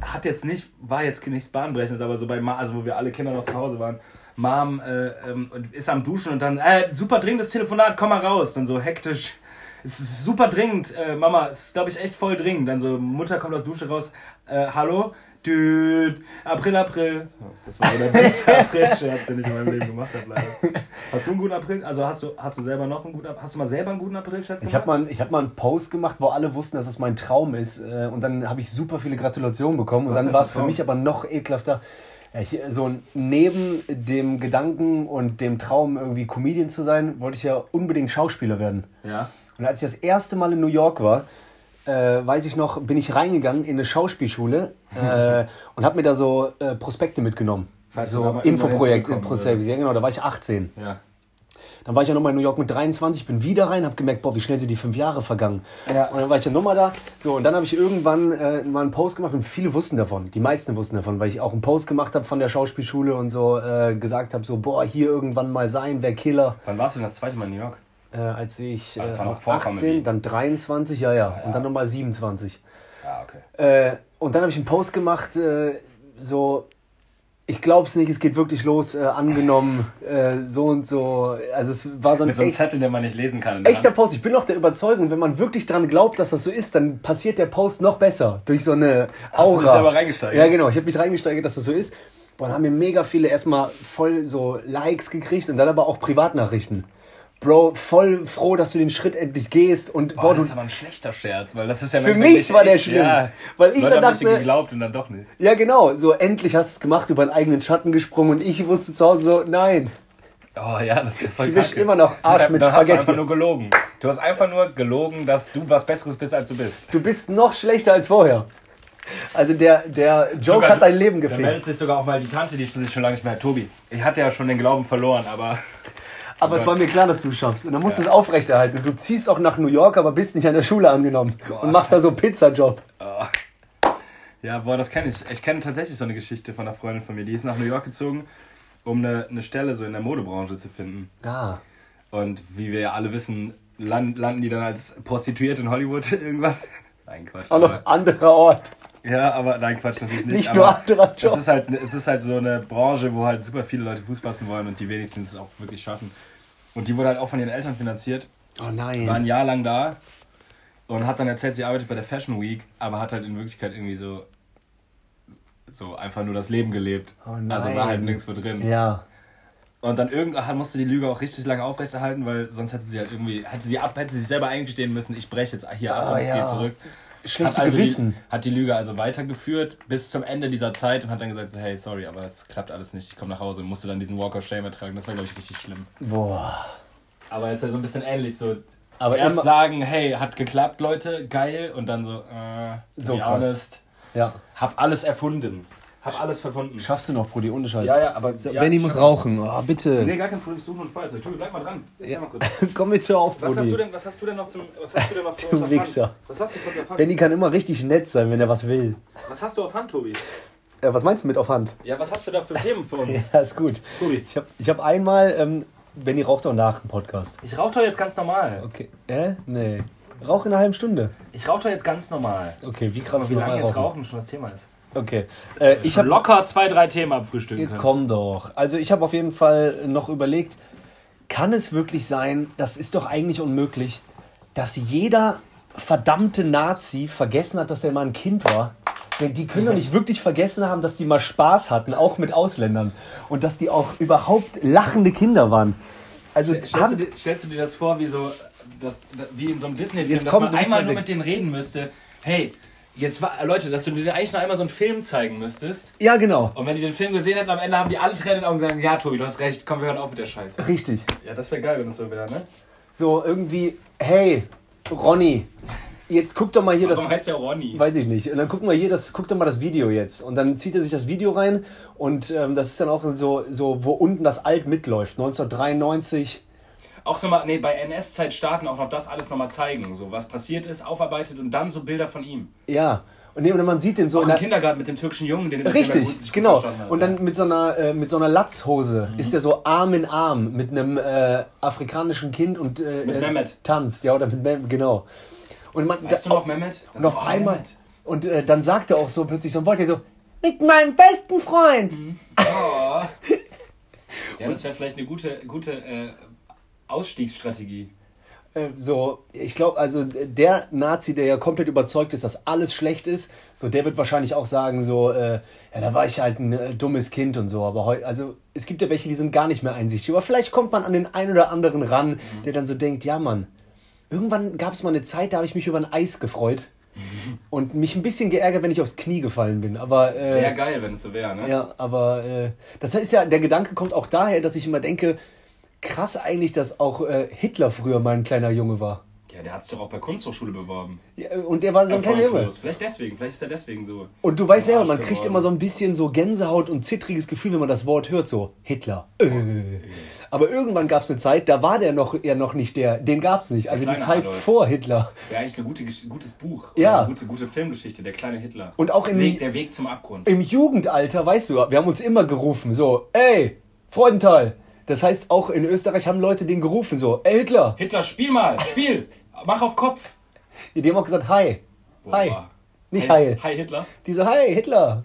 hat jetzt nicht, war jetzt nichts Bahnbrechendes, aber so bei Ma, also wo wir alle Kinder noch zu Hause waren, Mom äh, ähm, ist am Duschen und dann, äh, super dringendes Telefonat, komm mal raus. Dann so hektisch, es ist super dringend, äh, Mama, es ist glaube ich echt voll dringend. Dann so, Mutter kommt aus der Dusche raus, äh, hallo? Düt, April, April. Das war der beste Aprilscherz, den ich in meinem Leben gemacht habe, leider. Hast du einen guten April? Also hast du, hast du selber noch einen guten April? Hast du mal selber einen guten Aprilscherz gemacht? Ich habe mal, ich hab mal einen Post gemacht, wo alle wussten, dass es mein Traum ist. äh, Und dann habe ich super viele Gratulationen bekommen. Und Was dann war es für mich aber noch ekelhafter. Ja, ich, so neben dem Gedanken und dem Traum, irgendwie Comedian zu sein, wollte ich ja unbedingt Schauspieler werden. Ja. Und als ich das erste Mal in New York war, äh, weiß ich noch, bin ich reingegangen in eine Schauspielschule äh, und habe mir da so äh, Prospekte mitgenommen. Falls so mal irgendwann Infoprojekt, hinzukommen Prozess, würdest. ja genau, da war ich 18. Ja. Dann war ich ja nochmal in New York mit 23, bin wieder rein, habe gemerkt, boah, wie schnell sind die fünf Jahre vergangen. Ja. Und dann war ich ja nochmal da. So, und dann habe ich irgendwann äh, mal einen Post gemacht und viele wussten davon. Die meisten wussten davon, weil ich auch einen Post gemacht habe von der Schauspielschule und so äh, gesagt habe, so, boah, hier irgendwann mal sein, wer Killer. Wann warst du denn das zweite Mal in New York? Äh, als ich äh, Aber das war noch vor 18, Comedy. dann 23, ja, ja, und dann nochmal 27. Ja, okay. Äh, und dann habe ich einen Post gemacht, äh, so, ich glaub's nicht, es geht wirklich los, äh, angenommen, äh, so und so. Also es war so ein Mit so einem echt, Zettel, den man nicht lesen kann. der echter. Post. Ich bin auch der Überzeugung, wenn man wirklich dran glaubt, dass das so ist, dann passiert der Post noch besser. Durch so eine Aura. Hast du dich selber reingesteigert? Ja, genau. Ich habe mich reingesteigert, dass das so ist. Boah, dann haben mir mega viele erstmal voll so Likes gekriegt und dann aber auch Privatnachrichten. Bro, voll froh, dass du den Schritt endlich gehst und Boah, boah, das ist aber ein schlechter Scherz, weil das ist ja Für mich war der echt, schlimm. Ja, Weil ich Leute dann haben dachte- geglaubt und dann doch nicht. Ja, genau. So, endlich hast du es gemacht, über einen eigenen Schatten gesprungen und ich wusste zu Hause so, nein. Oh ja, das ist ja voll Ich wisch immer noch Arsch mit dann hast du Spaghetti. einfach nur gelogen. Du hast einfach nur gelogen, dass du was Besseres bist, als du bist. Du bist noch schlechter als vorher. Also der, der Joke Sogar- hat dein Leben Da gefehlt. meldet sich sogar auch mal die Tante, die sich schon lange nicht mehr hat. Tobi, ich hatte ja schon den Glauben verloren, aber Aber es war mir klar, dass du schaffst. Und dann musst du es aufrechterhalten. Und du ziehst auch nach New York, aber bist nicht an der Schule angenommen. Boah. Und machst da so Pizzajob. ja, boah, das kenne ich. Ich kenne tatsächlich so eine Geschichte von einer Freundin von mir. Die ist nach New York gezogen, um eine, eine Stelle so in der Modebranche zu finden. Ah. Und wie wir ja alle wissen, land, landen die dann als Prostituierte in Hollywood irgendwann. Nein, Quatsch. Auch noch anderer Ort. Ja, aber nein, Quatsch natürlich nicht. Nicht aber nur. Es ist, halt, es ist halt so eine Branche, wo halt super viele Leute Fuß fassen wollen und die wenigsten es auch wirklich schaffen. Und die wurde halt auch von ihren Eltern finanziert, Oh war ein nein. Jahr lang da und hat dann erzählt, sie arbeitet bei der Fashion Week, aber hat halt in Wirklichkeit irgendwie so, so einfach nur das Leben gelebt. Oh nein. also war halt nirgendwo drin. Ja. Und dann irgendwann musste die Lüge auch richtig lange aufrechterhalten, weil sonst hätte sie halt irgendwie, hätte die ab, hätte sie sich selber eingestehen müssen, ich breche jetzt hier ab Oh und ja. gehe zurück. Schlechte hat also Gewissen. Die, hat die Lüge also weitergeführt bis zum Ende dieser Zeit und hat dann gesagt, so, hey, sorry, aber es klappt alles nicht, ich komme nach Hause und musste dann diesen Walk of Shame ertragen. Das war, glaube ich, richtig schlimm. Boah. Aber es ist ja so ein bisschen ähnlich, so Aber erst sagen, hey, hat geklappt, Leute, geil, und dann so, äh, So honest, Ja. hab alles erfunden. Hab alles verfunden. Schaffst du noch, Brudi, ohne Scheiß. Ja, ja, aber. So, ja, Benny muss rauchen. Oh, bitte. Nee, gar kein Problem, ich suche nur ein Feuerzeug. Tobi, bleib mal dran. Ja. mal kurz. Komm jetzt hör auf, Was hast, du Brudi. denn, was hast du denn noch zum. Was hast du denn noch für Du Wichser. Was hast du auf Hand? Benny kann immer richtig nett sein, wenn er was will. Was hast du auf Hand, Tobi? Äh, was meinst du mit auf Hand? Ja, was hast du da für Themen für uns? Ja, ist gut. Tobi. Ich habe ich hab einmal, ähm, Benny raucht auch nach dem Podcast. Ich rauche doch jetzt ganz normal. Okay. Äh? Nee. Rauch in einer halben Stunde. Ich rauche doch jetzt ganz normal. Okay, wie krass wie lange jetzt rauchen? Rauchen schon das Thema ist. Okay. Äh, ich habe locker zwei, drei Themen abfrühstücken Jetzt können. komm doch. Also ich habe auf jeden Fall noch überlegt, kann es wirklich sein, das ist doch eigentlich unmöglich, dass jeder verdammte Nazi vergessen hat, dass der mal ein Kind war? Denn die können doch nicht wirklich vergessen haben, dass die mal Spaß hatten, auch mit Ausländern. Und dass die auch überhaupt lachende Kinder waren. Also Stellst du, dir, stellst du dir das vor, wie so, das, wie in so einem Disney-Film, dass komm, man einmal nur mit denen reden müsste, hey, jetzt war, Leute, dass du dir eigentlich noch einmal so einen Film zeigen müsstest. ja, genau. Und wenn die den Film gesehen hätten, am Ende haben die alle Tränen in den Augen und sagen, ja, Tobi, du hast recht, komm, wir hören auf mit der Scheiße. Richtig. Ja, das wäre geil, wenn das so wäre, ne? So irgendwie, hey, Ronny, jetzt guck doch mal hier das. Warum heißt der Ronny? Weiß ich nicht. Und dann gucken wir hier das, guck doch mal das Video jetzt. Und dann zieht er sich das Video rein und ähm, das ist dann auch so, so, wo unten das Alt mitläuft. 1993. Auch so mal, nee, bei NS-Zeit starten auch noch das alles nochmal zeigen, so was passiert ist, aufarbeitet und dann so Bilder von ihm. Ja. Und, nee, und man sieht den so Auch in im der, Kindergarten mit dem türkischen Jungen, den gut- Richtig, sich gut genau. hat, Und ja. dann mit so einer, äh, mit so einer Latzhose ist er so Arm in Arm mit einem äh, afrikanischen Kind und äh, Mit äh, Mehmet. tanzt. Ja, oder mit Mehmet, genau. Und, man, Weißt du noch, Mehmet? und auf einmal. Mehmet. Und äh, dann sagt er auch so plötzlich so ein Wort, der so, mit meinem besten Freund. Oh. Ja, das wäre vielleicht eine gute, gute äh, Ausstiegsstrategie. Äh, so, ich glaube, also der Nazi, der ja komplett überzeugt ist, dass alles schlecht ist, so der wird wahrscheinlich auch sagen, so, äh, ja, da war ich halt ein äh, dummes Kind und so, aber heute, also es gibt ja welche, die sind gar nicht mehr einsichtig, aber vielleicht kommt man an den einen oder anderen ran, der dann so denkt, ja Mann, irgendwann gab es mal eine Zeit, da habe ich mich über ein Eis gefreut und mich ein bisschen geärgert, wenn ich aufs Knie gefallen bin, aber äh, Wäre geil, wenn es so wäre, ne? ja, aber äh, das ist ja, der Gedanke kommt auch daher, dass ich immer denke, krass eigentlich, dass auch äh, Hitler früher mal ein kleiner Junge war. Ja, Ja, der hat sich doch auch bei Kunsthochschule beworben. Ja, und der war so ein kleiner Junge. Vielleicht deswegen, vielleicht ist er deswegen so. Und du weißt selber, man kriegt geworden. immer so ein bisschen so Gänsehaut und zittriges Gefühl, wenn man das Wort hört, so Hitler. Äh. Aber irgendwann gab es eine Zeit, da war der noch ja noch nicht der, den gab es nicht. Also die Zeit Adolf. vor Hitler. Wäre eigentlich ein gute, gutes Buch. Ja. Eine gute, gute Filmgeschichte, der kleine Hitler. Und auch im- Weg, Der Weg zum Abgrund. Im Jugendalter, weißt du, wir haben uns immer gerufen, so, ey, Freudenthal. Das heißt, auch in Österreich haben Leute den gerufen, so, ey Hitler. Hitler, spiel mal, spiel! Mach auf Kopf! Die haben auch gesagt, hi. Hi. Boah. Nicht Hi. Hi Hitler. Diese Hi, Hitler.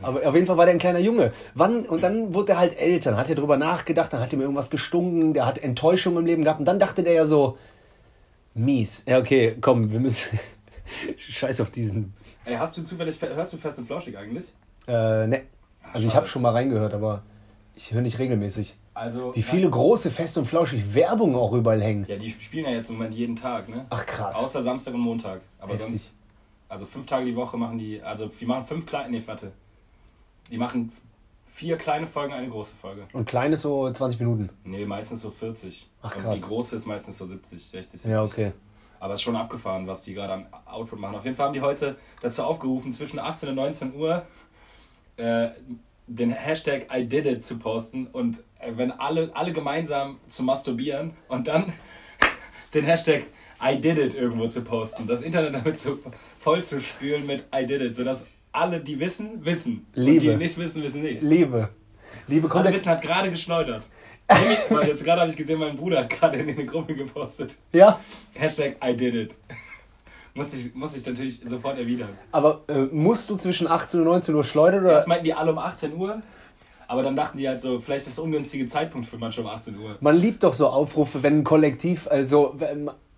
Aber auf jeden Fall war der ein kleiner Junge. Wann, und dann wurde er halt älter, dann hat er drüber nachgedacht, dann hat ihm irgendwas gestunken, der hat Enttäuschung im Leben gehabt und dann dachte der ja so, mies. Ja, okay, komm, wir müssen. Scheiß auf diesen. Ey, hast du zufällig, hörst du Fest und Flauschig eigentlich? Äh, ne. Also ich habe schon mal reingehört, aber ich höre nicht regelmäßig. Also, Wie viele große Fest und Flauschig Werbungen auch überall hängen. Ja, die spielen ja jetzt im Moment jeden Tag, ne? Ach krass. Außer Samstag und Montag. Aber Heftig. sonst. Also fünf Tage die Woche machen die. Also die machen fünf kleine. Nee, warte. Die machen vier kleine Folgen, eine große Folge. Und klein ist so 20 Minuten. Nee, meistens so 40. Ach, Und krass. die große ist meistens so 70, 60, 70. Ja, okay. Aber es ist schon abgefahren, was die gerade an Output machen. Auf jeden Fall haben die heute dazu aufgerufen, zwischen 18 und 19 Uhr äh, den Hashtag I did it zu posten und äh, wenn alle, alle gemeinsam zu masturbieren und dann den Hashtag I did it irgendwo zu posten. Das Internet damit so voll zu spülen mit I did it, sodass alle, die wissen, wissen. Und Liebe. die nicht wissen, wissen nicht. Liebe. Liebe kommt Alle der- wissen hat gerade geschleudert. Nämlich, Weil jetzt gerade habe ich gesehen, mein Bruder hat gerade in eine Gruppe gepostet. Ja, Hashtag I did it. Musste ich, musste ich natürlich sofort erwidern. aber äh, musst du zwischen 18 und 19 Uhr schleudern oder? Erst meinten die alle um 18 Uhr, aber dann dachten die halt so, vielleicht ist das ein ungünstiger Zeitpunkt für manche um 18 Uhr. Man liebt doch so Aufrufe, wenn ein Kollektiv, also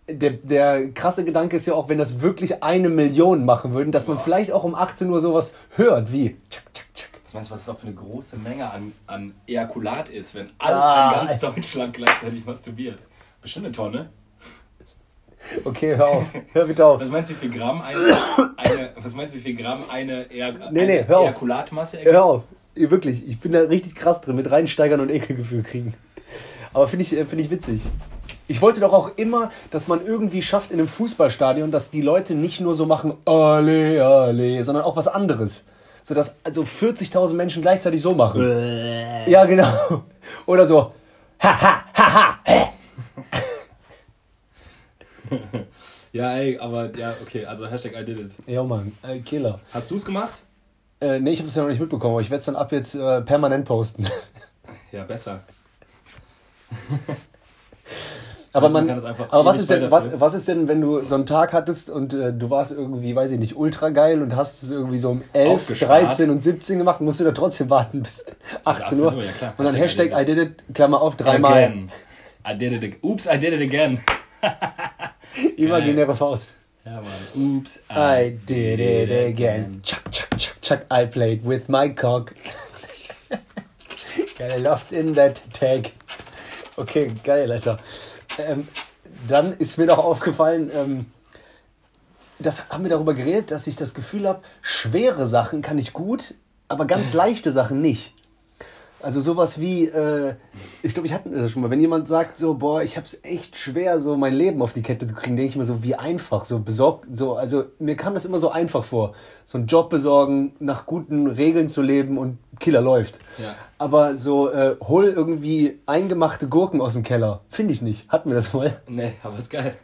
der, der krasse Gedanke ist ja auch, wenn das wirklich eine Million machen würden, dass man Ja. vielleicht auch um 18 Uhr sowas hört, wie tschak, tschak, tschak. Was meinst du, was das auch für eine große Menge an, an Ejakulat ist, wenn alle Ah, in ganz. Deutschland gleichzeitig masturbiert? Bestimmt eine Tonne. Okay, hör auf. Hör bitte auf. Was meinst du, wie viel Gramm eine, eine was meinst du, wie viel Gramm eine, Eja, Nee, nee, hör auf. Ejakulatmasse ergibt? Hör auf. Wirklich, ich bin da richtig krass drin, mit reinsteigern und Ekelgefühl kriegen. Aber finde ich, äh, finde ich witzig. Ich wollte doch auch immer, dass man irgendwie schafft in einem Fußballstadion, dass die Leute nicht nur so machen, alle, alle, sondern auch was anderes. So dass also 40.000 Menschen gleichzeitig so machen. Ja, genau. Oder so, ha, ha, ha, ha, hä. Ja, ey, aber ja, okay, also Hashtag I did it. Ja, Mann, äh, Killer. Hast du es gemacht? Äh, nee, ich habe es ja noch nicht mitbekommen, aber ich werde es dann ab jetzt äh, permanent posten. Ja, besser. Aber, Also man man, aber was ist, denn, was, was ist denn, wenn du so einen Tag hattest und äh, du warst irgendwie, weiß ich nicht, ultra geil und hast es irgendwie so um 11, Aufgespart. 13 und 17 gemacht, musst du da trotzdem warten bis 18 Uhr. 18 Uhr, ja klar. Und dann Hashtag Hashtag I did it, Klammer auf, dreimal. Again. I did it again. Oops, I did it again. Imaginäre Faust. Ja, Mann. Oops, I did it again. Chuck, chuck, chuck, chuck, I played with my cock. Geil, lost in that tag. Okay, geil, Alter. Ähm, dann ist mir noch aufgefallen, ähm, das haben wir darüber geredet, dass ich das Gefühl habe, schwere Sachen kann ich gut, aber ganz leichte Sachen nicht. Also sowas wie, äh, ich glaube, ich hatte das schon mal, wenn jemand sagt so, boah, ich habe es echt schwer, so mein Leben auf die Kette zu kriegen, denke ich mir so, wie einfach, so besorgt, so, also mir kam das immer so einfach vor, so einen Job besorgen, nach guten Regeln zu leben und Killer läuft. Ja. Aber so, äh, hol irgendwie eingemachte Gurken aus dem Keller, finde ich nicht. Hatten wir das mal? Nee, aber ist geil.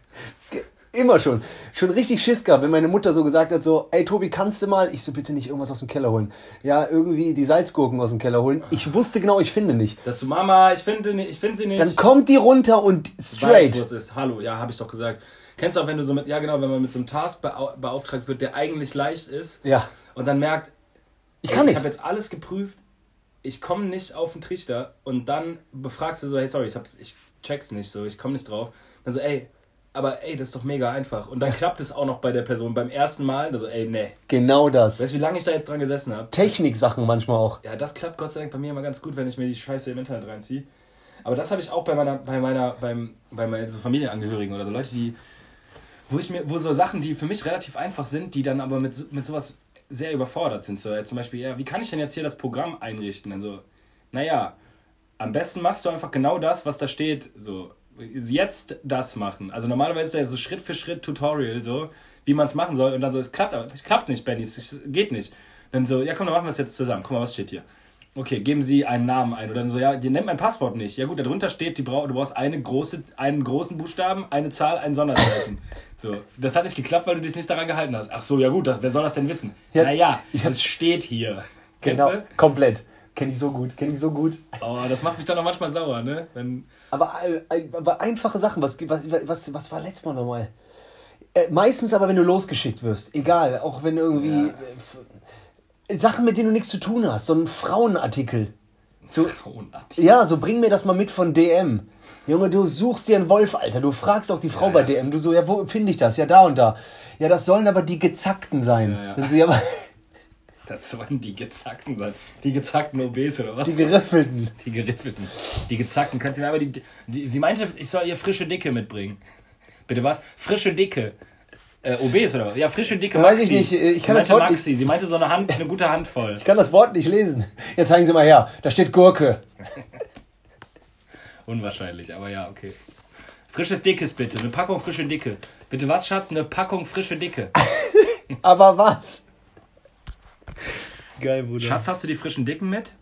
Immer schon. Schon richtig Schiss gehabt, wenn meine Mutter so gesagt hat, so, ey Tobi, kannst du mal, ich so, bitte nicht irgendwas aus dem Keller holen. Ja, irgendwie die Salzgurken aus dem Keller holen. Ich wusste genau, ich finde nicht. Das so, Mama, ich finde ich find sie nicht. Dann kommt die runter und Ich weiß, straight. wo es ist. Hallo, ja, habe ich doch gesagt. Kennst du auch, wenn du so mit, ja genau, wenn man mit so einem Task beau beauftragt wird, der eigentlich leicht ist Ja. und dann merkt, Ich ey, kann ich nicht. habe jetzt alles geprüft, ich komme nicht auf den Trichter und dann befragst du so, hey, sorry, ich, hab, ich check's nicht so, ich komme nicht drauf. Dann so, ey, aber ey, das ist doch mega einfach. Und dann klappt es auch noch bei der Person beim ersten Mal, also ey, nee. Genau das. Weißt du, wie lange ich da jetzt dran gesessen habe? Techniksachen manchmal auch. Ja, das klappt Gott sei Dank bei mir immer ganz gut, wenn ich mir die Scheiße im Internet reinziehe. Aber das habe ich auch bei meiner, bei meiner, beim, bei meinen so Familienangehörigen oder so Leute, die, wo ich mir, wo so Sachen, die für mich relativ einfach sind, die dann aber mit, mit sowas sehr überfordert sind. So, zum Beispiel, ja, wie kann ich denn jetzt hier das Programm einrichten? Also, naja, am besten machst du einfach genau das, was da steht. So, jetzt das machen. Also normalerweise ist ja so Schritt für Schritt Tutorial so, wie man es machen soll und dann so, es klappt aber, es klappt nicht, Benny, es geht nicht. Dann so, ja komm, dann machen wir es jetzt zusammen. Guck mal, was steht hier? Okay, geben Sie einen Namen ein. Oder dann so, ja, die nennt mein Passwort nicht. Ja gut, darunter steht, die brauch, du brauchst eine große, einen großen Buchstaben, eine Zahl, ein Sonderzeichen. so, das hat nicht geklappt, weil du dich nicht daran gehalten hast. Ach so, ja gut, das, wer soll das denn wissen? Ja, naja, es steht hier. Genau, Kennst du? komplett. Kenne ich so gut, kenne ich so gut. Oh, das macht mich dann auch manchmal sauer, ne? Wenn, Aber, äh, aber einfache Sachen, was, was, was, was war letztes Mal nochmal? Äh, meistens aber, wenn du losgeschickt wirst, egal, auch wenn irgendwie äh, f- Sachen, mit denen du nichts zu tun hast, so ein Frauenartikel. So, Frauenartikel. ja, so bring mir das mal mit von DM. Junge, du suchst dir einen Wolf, Alter. Du fragst auch die Frau Ja, bei ja. DM. Du so, ja, wo finde ich das? Ja, da und da. Ja, das sollen aber die Gezackten sein. Ja, ja. Dann so, ja, aber Das sollen die gezackten sein. Die gezackten OBs oder was? die Geriffelten. Die geriffelten. Die gezackten. Kannst du mir aber die, die. Sie meinte, ich soll ihr frische Dicke mitbringen. Bitte was? Frische Dicke. Äh, OBs oder was? Ja, frische Dicke Weiß Maxi. ich nicht, ich kann Sie das meinte Wort Maxi. Sie meinte so eine Hand, eine gute Handvoll. Ich kann das Wort nicht lesen. Jetzt zeigen Sie mal her. Da steht Gurke. Unwahrscheinlich, aber ja, okay. Frisches Dickes bitte. Eine Packung frische Dicke. Bitte was, Schatz? Eine Packung frische Dicke. Aber was? Geil, Bruder. Schatz, hast du die frischen Dicken mit?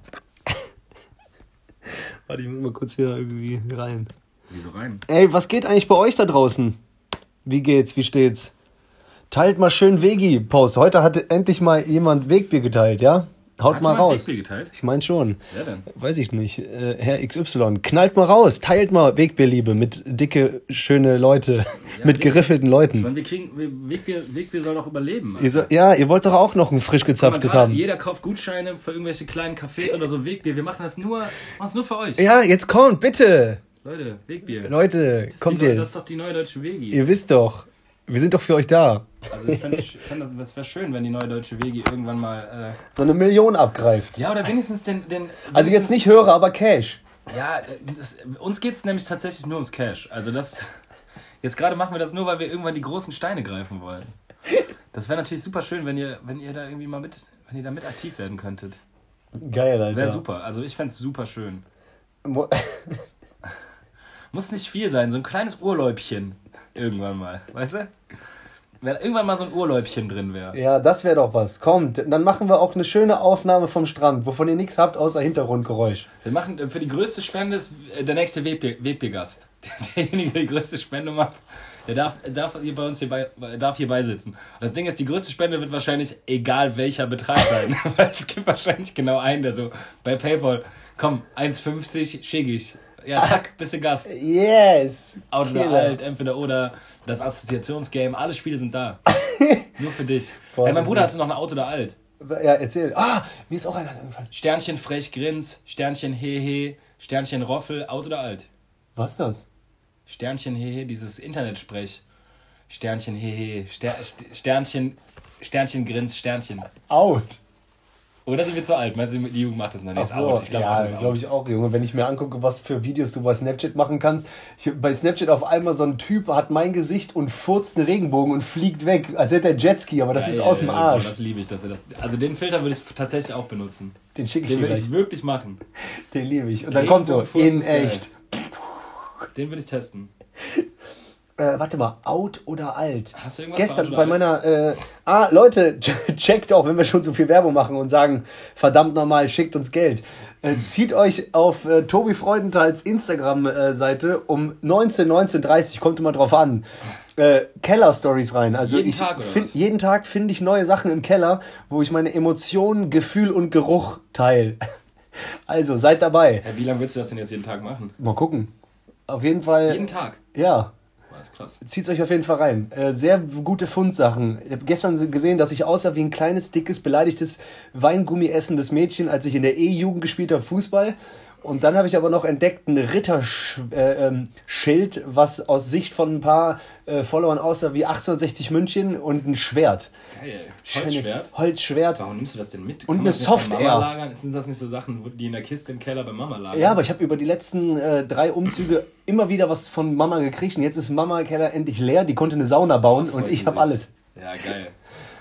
Warte, ich muss mal kurz hier irgendwie rein. Wieso rein? Ey, was geht eigentlich bei euch da draußen? Wie geht's? Wie steht's? Teilt mal schön Vegi-Post. Heute hat endlich mal jemand Wegbier geteilt, ja? Haut Hat mal raus. Ich mein schon. Wer denn? Weiß ich nicht. Äh, Herr XY. Knallt mal raus. Teilt mal Wegbierliebe mit dicke, schöne Leute. mit Weg- geriffelten Ich Leuten. meine, wir kriegen, Wegbier, Wegbier soll doch überleben. Ihr so, ja, ihr wollt doch auch noch ein frisch gezapftes haben. Jeder kauft Gutscheine für irgendwelche kleinen Cafés oder so Wegbier. Wir machen das nur, machen's nur für euch. Ja, jetzt kommt, bitte. Leute, Wegbier. Leute, kommt neu- Das ist doch die neue deutsche Wegi. Ihr wisst doch. Wir sind doch für euch da. Also ich fände das wäre schön, wenn die neue deutsche Wegi irgendwann mal. So eine Million abgreift. Äh, ja, oder wenigstens den. den Also jetzt wenigstens- nicht Hörer, aber Cash. Ja, das, uns geht es nämlich tatsächlich nur ums Cash. Also das. Jetzt gerade machen wir das nur, weil wir irgendwann die großen Steine greifen wollen. Das wäre natürlich super schön, wenn ihr, wenn ihr da irgendwie mal mit, wenn ihr da mit aktiv werden könntet. Geil, Alter. Wäre super. Also ich fände es super schön. Muss nicht viel sein, so ein kleines Urläubchen. Irgendwann mal. Weißt du? Wenn irgendwann mal so ein Urläubchen drin wäre. Ja, das wäre doch was. Kommt, dann machen wir auch eine schöne Aufnahme vom Strand, wovon ihr nichts habt außer Hintergrundgeräusch. Wir machen äh, für die größte Spende ist äh, der nächste Webbiergast. Derjenige, der die größte Spende macht, der darf, darf hier bei uns hier bei, darf hier beisitzen. Und das Ding ist, die größte Spende wird wahrscheinlich egal welcher Betrag sein. Weil es gibt wahrscheinlich genau einen, der so bei PayPal, komm, 1,50 schicke ich. Ja, zack, bist du Gast. Yes! Out oder alt, entweder oder, das Assoziationsgame, alle Spiele sind da. Nur für dich. Boah, Ey, ist mein Bruder gut. hatte noch eine Auto oder alt. Ja, erzähl. Ah, mir ist auch einer eingefallen. Sternchen frech grins, Sternchen hehe, Sternchen roffel, out oder alt. Was das? Sternchen hehe, dieses Internetsprech. Sternchen hehe, Ster St- Sternchen, Sternchen grins, Sternchen. Out. Oder sind wir zu alt? Meinst du, die Jugend macht das noch nicht? Ach so. Ich glaube, ja, glaube ich auch, Junge. Wenn ich mir angucke, was für Videos du bei Snapchat machen kannst. Ich, bei Snapchat auf einmal so ein Typ hat mein Gesicht und furzt einen Regenbogen und fliegt weg, als hätte er Jetski, aber das ist Geil, aus dem boah, Arsch. Das liebe ich, dass er das. Also den Filter würde ich tatsächlich auch benutzen. Den schicke ich Den dir würde gleich. ich wirklich machen. Den liebe ich. Und dann kommt so, in echt. Den würde ich testen. Äh, warte mal, out oder alt? Hast du irgendwas Gestern bei meiner. Äh, ah, Leute, checkt auch, wenn wir schon so viel Werbung machen und sagen, verdammt nochmal, schickt uns Geld. Äh, zieht euch auf äh, Tobi Freudenthal's Instagram-Seite um 19, 19.30 kommt immer drauf an. Äh, Keller-Stories rein. Also Jeden ich Tag, find, jeden Tag finde ich neue Sachen im Keller, wo ich meine Emotionen, Gefühl und Geruch teile. Also seid dabei. Ja, wie lange willst du das denn jetzt jeden Tag machen? Mal gucken. Auf jeden Fall. Jeden Tag. Ja. Ist krass. Zieht's euch auf jeden Fall rein. Äh, sehr gute Fundsachen. Ich habe gestern gesehen, dass ich aussah wie ein kleines, dickes, beleidigtes, Weingummi essendes Mädchen, als ich in der E-Jugend gespielt habe, Fußball. Und dann habe ich aber noch entdeckt ein Ritterschild, äh, ähm, was aus Sicht von ein paar äh, Followern aussah wie 1860 München und ein Schwert. Geil. Holzschwert? Holzschwert. Warum nimmst du das denn mit? Und Kann man eine lagern? Sind das nicht so Sachen, die in der Kiste im Keller bei Mama lagern? Ja, aber ich habe über die letzten äh, drei Umzüge immer wieder was von Mama gekriegt. Und jetzt ist Mama Keller endlich leer. Die konnte eine Sauna bauen und ich habe alles. Ja, geil.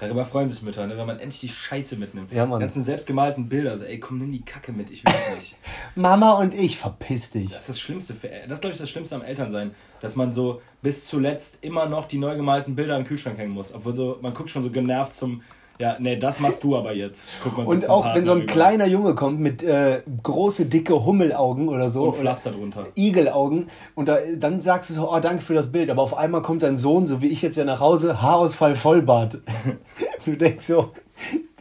Darüber freuen sich Mütter, ne? wenn man endlich die Scheiße mitnimmt. Ja, Mann. Die ganzen selbstgemalten Bilder. Also, ey, komm, nimm die Kacke mit, ich will nicht. Mama und ich, verpiss dich. Das ist das Schlimmste. Für, das glaube ich, das Schlimmste am Elternsein. Dass man so bis zuletzt immer noch die neu gemalten Bilder im Kühlschrank hängen muss. Obwohl so, man guckt schon so genervt zum, ja, nee, das machst du aber jetzt. Guck mal so Und auch wenn so ein rüber. kleiner Junge kommt mit äh, große, dicke Hummelaugen oder so. Und Pflaster drunter. Igelaugen. Und da, dann sagst du so, oh, danke für das Bild. Aber auf einmal kommt dein Sohn, so wie ich jetzt ja nach Hause, Haarausfall, Vollbart. du denkst so,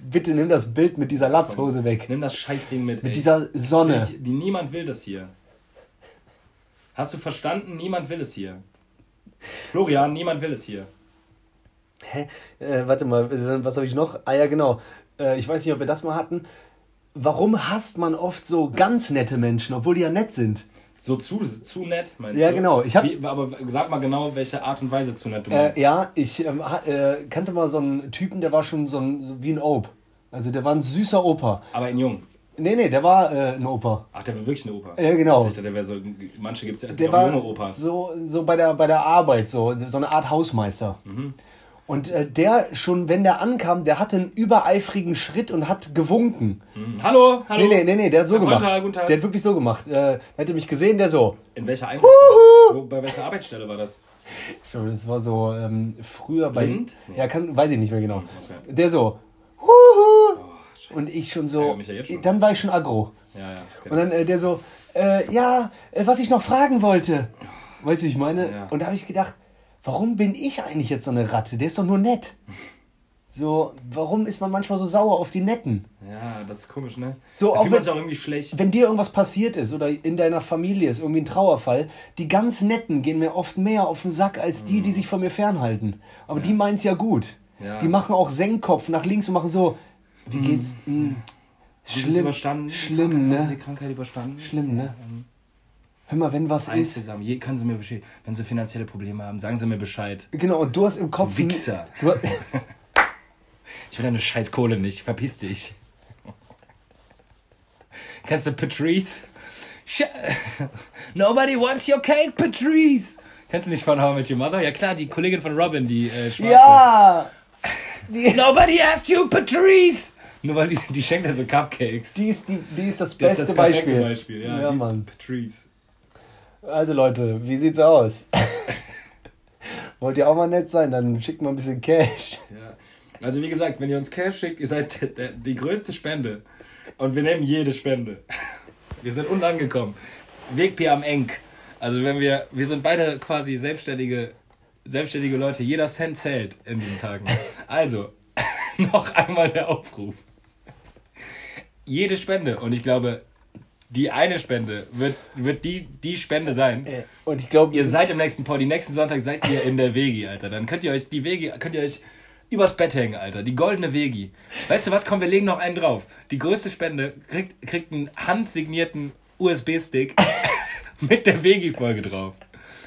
bitte nimm das Bild mit dieser Latzhose weg. Nimm das Scheißding mit. Mit ey. dieser Sonne. Ich, die, niemand will das hier. Hast du verstanden? Niemand will es hier. Florian, niemand will es hier. Hä? Äh, warte mal, äh, was habe ich noch? Ah ja, genau. Äh, ich weiß nicht, ob wir das mal hatten. Warum hasst man oft so ganz nette Menschen, obwohl die ja nett sind? So zu, zu nett, meinst Ja, du? genau. Ich hab- Wie, aber sag mal genau, welche Art und Weise zu nett du Äh, meinst. ja, ich ähm, äh, kannte mal so einen Typen, der war schon so, ein, so wie ein Opa. Also der war ein süßer Opa. Aber in jung. Nee, nee, der war äh, ein Opa. Ach, der war wirklich ein Opa. Ja, genau. Ich dachte, der wäre so, manche gibt es ja Der auch war junge Opas. so, so bei, der, bei der Arbeit, so, so eine Art Hausmeister. Mhm. Und äh, der schon, wenn der ankam, der hatte einen übereifrigen Schritt und hat gewunken. Mhm. Hallo, hallo. Nee, nee, nee, nee, der hat so Guten gemacht. Tag, guten Tag. Der hat wirklich so gemacht. Äh, hätte mich gesehen, der so. In welcher Einrichtung? Wo, bei welcher Arbeitsstelle war das? Ich glaube, das war so ähm, früher bei. Lind? Ja, kann, weiß ich nicht mehr genau. Okay. Der so. Huhu. scheiße. und ich schon so. ja schon. Dann war ich schon aggro. Ja, ja. Und dann äh, der so, äh, ja, äh, was ich noch fragen wollte. Weißt du, wie ich meine? Und da habe ich gedacht, warum bin ich eigentlich jetzt so eine Ratte? Der ist doch nur nett. So, warum ist man manchmal so sauer auf die Netten? ja, das ist komisch, ne? So, da auch wenn- auch irgendwie schlecht. Wenn dir irgendwas passiert ist oder in deiner Familie ist irgendwie ein Trauerfall, die ganz Netten gehen mir oft mehr auf den Sack als die, die sich von mir fernhalten. Aber die meinen es ja gut. Mhm. Ja. Die machen auch Senkkopf nach links und machen so, wie geht's? Hm, Schlimm, überstanden? Die schlimm, ne? die Krankheit überstanden? Schlimm, ne? Hör mal, wenn was Eins ist. zusammen. Je, können Sie mir Bescheid, wenn Sie finanzielle Probleme haben, sagen Sie mir Bescheid. Genau, und du hast im Kopf. Wichser. Du, Ich will deine scheiß Kohle nicht. Verpiss dich. Kennst du Patrice? Sch Nobody wants your cake, Patrice. Kennst du nicht von How I Met Your Mother? Ja klar, die Kollegin von Robin, die äh, Schwarze. ja! Die, Nobody asked you, Patrice. Nur weil die, die schenkt ja so Cupcakes. die, ist, die, die ist das das beste ist das Beispiel. Beispiel. Ja, Ja, Mann. Patrice. Also Leute, wie sieht's aus? Wollt ihr auch mal nett sein? Dann schickt mal ein bisschen Cash. Ja. Also wie gesagt, wenn ihr uns Cash schickt, ihr seid die größte Spende. Und wir nehmen jede Spende. Wir sind unangekommen. Wegbier am Eng. Also wenn wir, wir sind beide quasi selbstständige, selbstständige Leute. Jeder Cent zählt in diesen Tagen. Also, noch einmal der Aufruf. Jede Spende. Und ich glaube, die eine Spende wird, wird die, die Spende sein. Und ich glaube, Ihr seid im nächsten Pod, die nächsten Sonntag seid ihr in der Vegi, Alter. Dann könnt ihr euch die Vegi, könnt ihr euch übers Bett hängen, Alter. Die goldene Vegi. Weißt du was? Komm, wir legen noch einen drauf. Die größte Spende kriegt, kriegt einen handsignierten USB-Stick mit der Vegi-Folge drauf.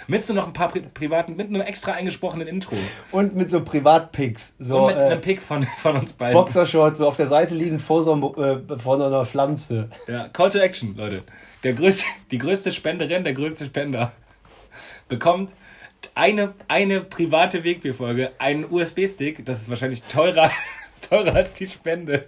Mit so noch ein paar pri privaten, mit einem extra eingesprochenen Intro. und mit so Privatpics. So Und mit äh, einem Pick von, von uns beiden. Boxershorts so auf der Seite liegen vor so, einem, äh, vor so einer Pflanze. Ja, Call to Action, Leute. Der größte, die größte Spenderin, der größte Spender bekommt eine, eine private Wegbierfolge, einen USB-Stick, das ist wahrscheinlich teurer, teurer als die Spende.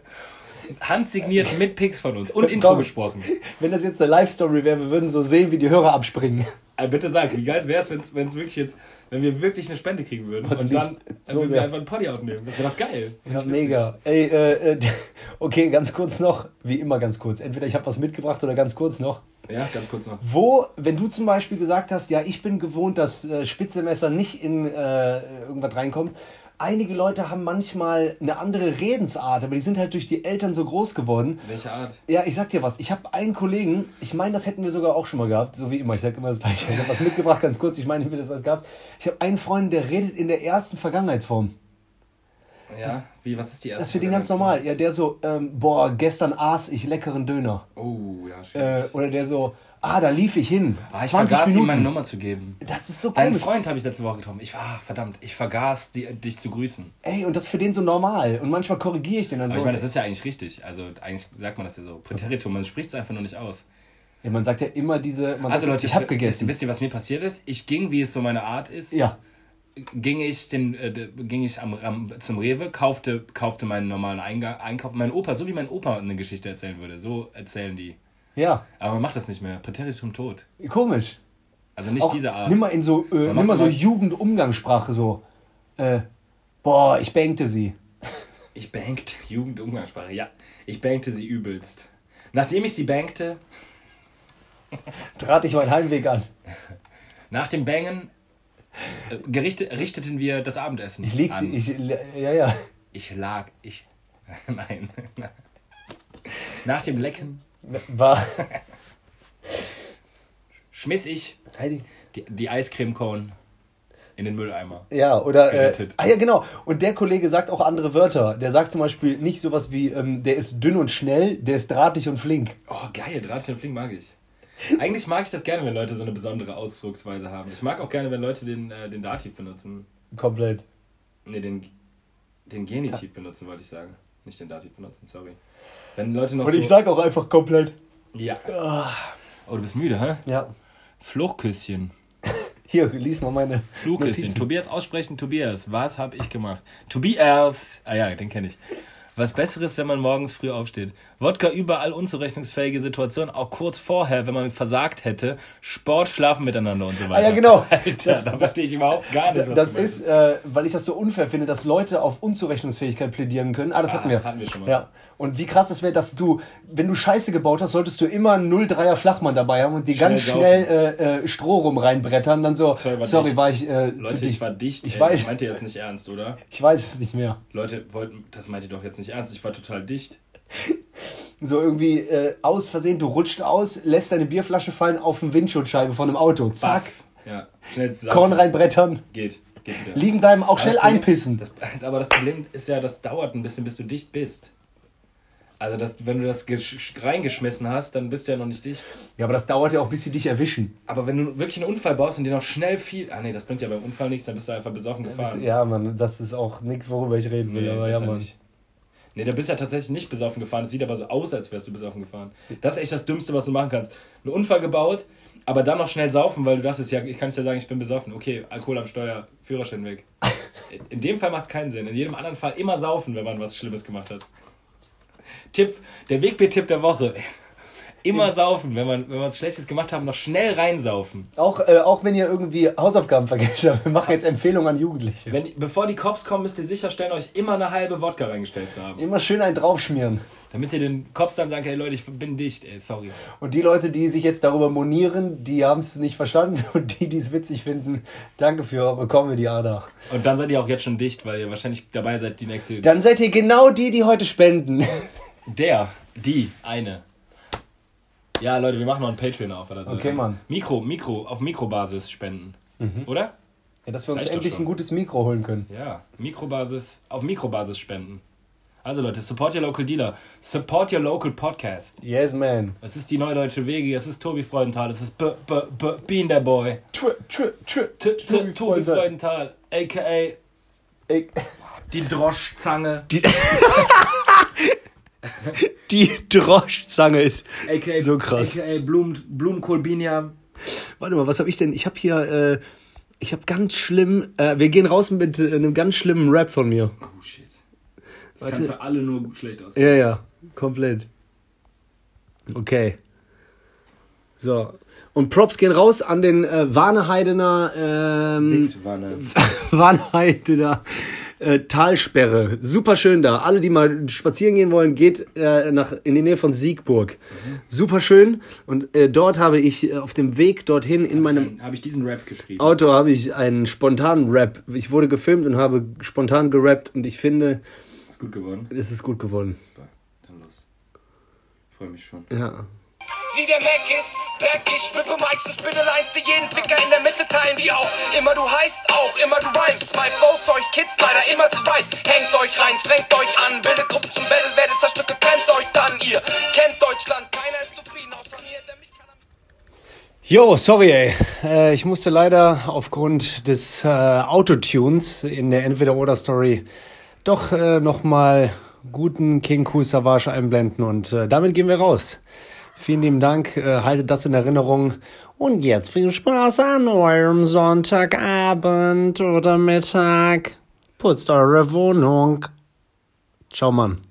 Handsigniert mit Pics von uns und Intro Komm. gesprochen. Wenn das jetzt eine Live-Story wäre, wir würden so sehen, wie die Hörer abspringen. Aber bitte sag, wie geil wäre es, wenn es wirklich jetzt, wenn wir wirklich eine Spende kriegen würden und liebst dann, so würden wir einfach ein Poddy aufnehmen. Das wäre doch geil. Ja, mega. Ey, äh, äh, okay, ganz kurz noch. Wie immer ganz kurz. Entweder ich habe was mitgebracht oder ganz kurz noch. Ja, ganz kurz noch. Wo, wenn du zum Beispiel gesagt hast, ja, ich bin gewohnt, dass äh, spitze Messer nicht in äh, irgendwas reinkommt. Einige Leute haben manchmal eine andere Redensart, aber die sind halt durch die Eltern so groß geworden. Welche Art? Ja, ich sag dir was. Ich habe einen Kollegen, ich meine, das hätten wir sogar auch schon mal gehabt, so wie immer. Ich sag immer das Gleiche. Ich habe was mitgebracht, ganz kurz. Ich meine, wir das alles gehabt. Ich habe einen Freund, der redet in der ersten Vergangenheitsform. Ja, wie, was ist die erste? Das ist für den ganz normal. Ja, der so, ähm, boah, gestern aß ich leckeren Döner. Oh, ja, Äh, schwierig. oder der so, ah, da lief ich hin. Ah, ich 20 vergaß ihm Minuten. meine Nummer zu geben. Das ist so Deinen komisch. Freund habe ich letzte Woche getroffen. Ich war, verdammt, ich vergaß, die, dich zu grüßen. Ey, und das ist für den so normal. Und manchmal korrigiere ich den dann Aber so. ich meine, das ist ja eigentlich richtig. Also eigentlich sagt man das ja so. Präteritum, man spricht es einfach nur nicht aus. ja, man sagt ja immer diese, man Also sagt, Leute, ich habe gegessen. Wisst ihr, was mir passiert ist? Ich ging, wie es so meine Art ist, Ja, ging ich, den, äh, ging ich am, am, zum Rewe, kaufte, kaufte meinen normalen Eingang, Einkauf. Mein Opa, so wie mein Opa eine Geschichte erzählen würde, so erzählen die. Ja, Aber man macht das nicht mehr. Präteritum tot. komisch. Also nicht Auch, diese Art. Nimm mal in so, äh, nimm mal so Jugendumgangssprache so. Äh, boah, ich bängte sie. Ich bankte, Jugendumgangssprache, ja. Ich bankte sie übelst. Nachdem ich sie bankte, Trat ich meinen Heimweg an. nach dem Bangen, äh, gerichte, richteten wir das Abendessen Ich leg an. sie, ich, ja, ja. Ich lag, ich. Nein. Nach dem Lecken War. schmiss ich die, die Eiscreme-Cone in den Mülleimer. Ja, oder. Äh, Gerettet. ah, ja, genau. Und der Kollege sagt auch andere Wörter. Der sagt zum Beispiel nicht sowas wie, ähm, der ist dünn und schnell, der ist drahtig und flink. Oh, geil, Drahtchen und Flink mag ich. Eigentlich mag ich das gerne, wenn Leute so eine besondere Ausdrucksweise haben. Ich mag auch gerne, wenn Leute den, äh, den Dativ benutzen. Komplett. Ne, den, den Genitiv benutzen, wollte ich sagen. Nicht den Dativ benutzen, sorry. Wenn Leute noch Und so... ich sag auch einfach komplett. Ja. Oh, du bist müde, hä? Ja. Fluchküsschen. Hier, lies mal meine Fluchküsschen. Notizen. Tobias aussprechen, Tobias. Was habe ich gemacht? Tobias. Ah ja, den kenne ich. Was Besseres, wenn man morgens früh aufsteht. Wodka überall unzurechnungsfähige Situationen, auch kurz vorher, wenn man versagt hätte. Sport, Schlafen miteinander und so weiter. Ah ja, genau. Alter, Das- da verstehe ich überhaupt gar nicht, Das ist, äh, weil ich das so unfair finde, dass Leute auf Unzurechnungsfähigkeit plädieren können. Ah, das hatten wir. hatten wir schon mal. Ja. Und wie krass das wäre, dass du, wenn du Scheiße gebaut hast, solltest du immer einen 0,3er Flachmann dabei haben und die Schnell ganz schnell äh, äh, Stroh rum reinbrettern. Dann so, Sorry, sorry, war dicht. war ich äh, Leute, zu ich dicht. war dicht. Ich ey. weiß. Das meint ihr jetzt nicht ernst, oder? Ich weiß es nicht mehr. Leute wollten, das meint ihr doch jetzt nicht ernst. Ich war total dicht. So irgendwie äh, aus Versehen, du rutscht aus, lässt deine Bierflasche fallen auf eine Windschutzscheibe von einem Auto. Zack, Baff. Ja, schnell zusammen. Korn reinbrettern, Geht, geht wieder. liegen bleiben, auch Aber schnell Problem- einpissen. Das, aber das Problem ist ja, das dauert ein bisschen, bis du dicht bist. Also, das, wenn du das gesch- reingeschmissen hast, dann bist du ja noch nicht dicht. Ja, aber das dauert ja auch, bis sie dich erwischen. Aber wenn du wirklich einen Unfall baust und dir noch schnell viel. Ah, nee, das bringt ja beim Unfall nichts, dann bist du einfach besoffen gefahren. Ja, Mann, das ist auch nichts, worüber ich reden will. Nee, aber ja, Mann. nicht. Nee, da bist ja tatsächlich nicht besoffen gefahren. Es sieht aber so aus, als wärst du besoffen gefahren. Das ist echt das Dümmste, was du machen kannst. Einen Unfall gebaut, aber dann noch schnell saufen, weil du dachtest, ja, ich kann es ja sagen, ich bin besoffen. Okay, Alkohol am Steuer, Führerschein weg. In dem Fall macht es keinen Sinn. In jedem anderen Fall immer saufen, wenn man was Schlimmes gemacht hat. Tipp, der Wegbier-Tipp der Woche. Immer saufen, wenn man, wenn man was Schlechtes gemacht hat, noch schnell reinsaufen. Auch, äh, auch wenn ihr irgendwie Hausaufgaben vergesst habt, wir machen jetzt Empfehlungen an Jugendliche. Wenn, bevor die Cops kommen, müsst ihr sicherstellen, euch immer eine halbe Wodka reingestellt zu haben. Immer schön einen draufschmieren. Damit ihr den Cops dann sagt, hey Leute, ich bin dicht, ey, sorry. Und die Leute, die sich jetzt darüber monieren, die haben es nicht verstanden. Und die, die es witzig finden, danke für eure Comedy-Ader. Und dann seid ihr auch jetzt schon dicht, weil ihr wahrscheinlich dabei seid, die nächste. Dann seid ihr genau die, die heute spenden. Der, die, eine. Ja, Leute, wir machen noch ein Patreon auf oder so. Okay, Mann. Mikro, Mikro, auf Mikrobasis spenden. Oder? Ja, dass wir uns reicht doch endlich ein gutes Mikro holen können. Ja, Mikrobasis, auf Mikrobasis spenden. Also Leute, support your local dealer. Support your local podcast. Yes, man. Es ist die Neudeutsche Wege, es ist Tobi Freudenthal, es ist B B B Bean der Boy. Tw, tw, tw, T T Tobi Freudenthal, aka Ey, die Droschzange, Die, die Droschzange ist aka, so krass. aka Blumen, Blumenkohl Warte mal, was habe ich denn? Ich habe hier, äh, ich habe ganz schlimm, äh, wir gehen raus mit äh, einem ganz schlimmen Rap von mir. Oh shit. Das Warte. kann für alle nur schlecht ausgehen. Ja, ja, komplett. Okay. So. Und Props gehen raus an den äh, Warneheidener, ähm, Wichswanne. Äh, Talsperre. Super schön da. Alle, die mal spazieren gehen wollen, geht äh, nach, in die Nähe von Siegburg. Super schön. Und äh, dort habe ich äh, auf dem Weg dorthin in meinem Habe ich diesen Rap geschrieben. Auto habe ich einen spontanen Rap. Ich wurde gefilmt und habe spontan gerappt und ich finde, Ist gut geworden. es ist gut geworden. Super. Dann los. Ich freue mich schon. Ja. Sieh, der Mac ist back, ich schwippe Mikes. Und spinne Lines, die jeden Ficker in der Mitte. Teilen, wie auch. Immer du heißt, auch. Immer du rhymst. My Flows euch Kids leider immer zu weiß. Hängt euch rein, strengt euch an, bildet Gruppen zum Battle, werdet zerstückelt, kennt euch dann, ihr kennt Deutschland, keiner ist zufrieden, außer mir, der mich kann. Jo, sorry, ey. Äh, ich musste leider aufgrund des äh, Autotunes in der Entweder-Oder-Story doch äh, nochmal guten King Cool Savage einblenden und äh, damit gehen wir raus. Vielen lieben Dank, äh, haltet das in Erinnerung. Und jetzt viel Spaß an eurem Sonntagabend oder Mittag. Putzt eure Wohnung. Ciao, Mann.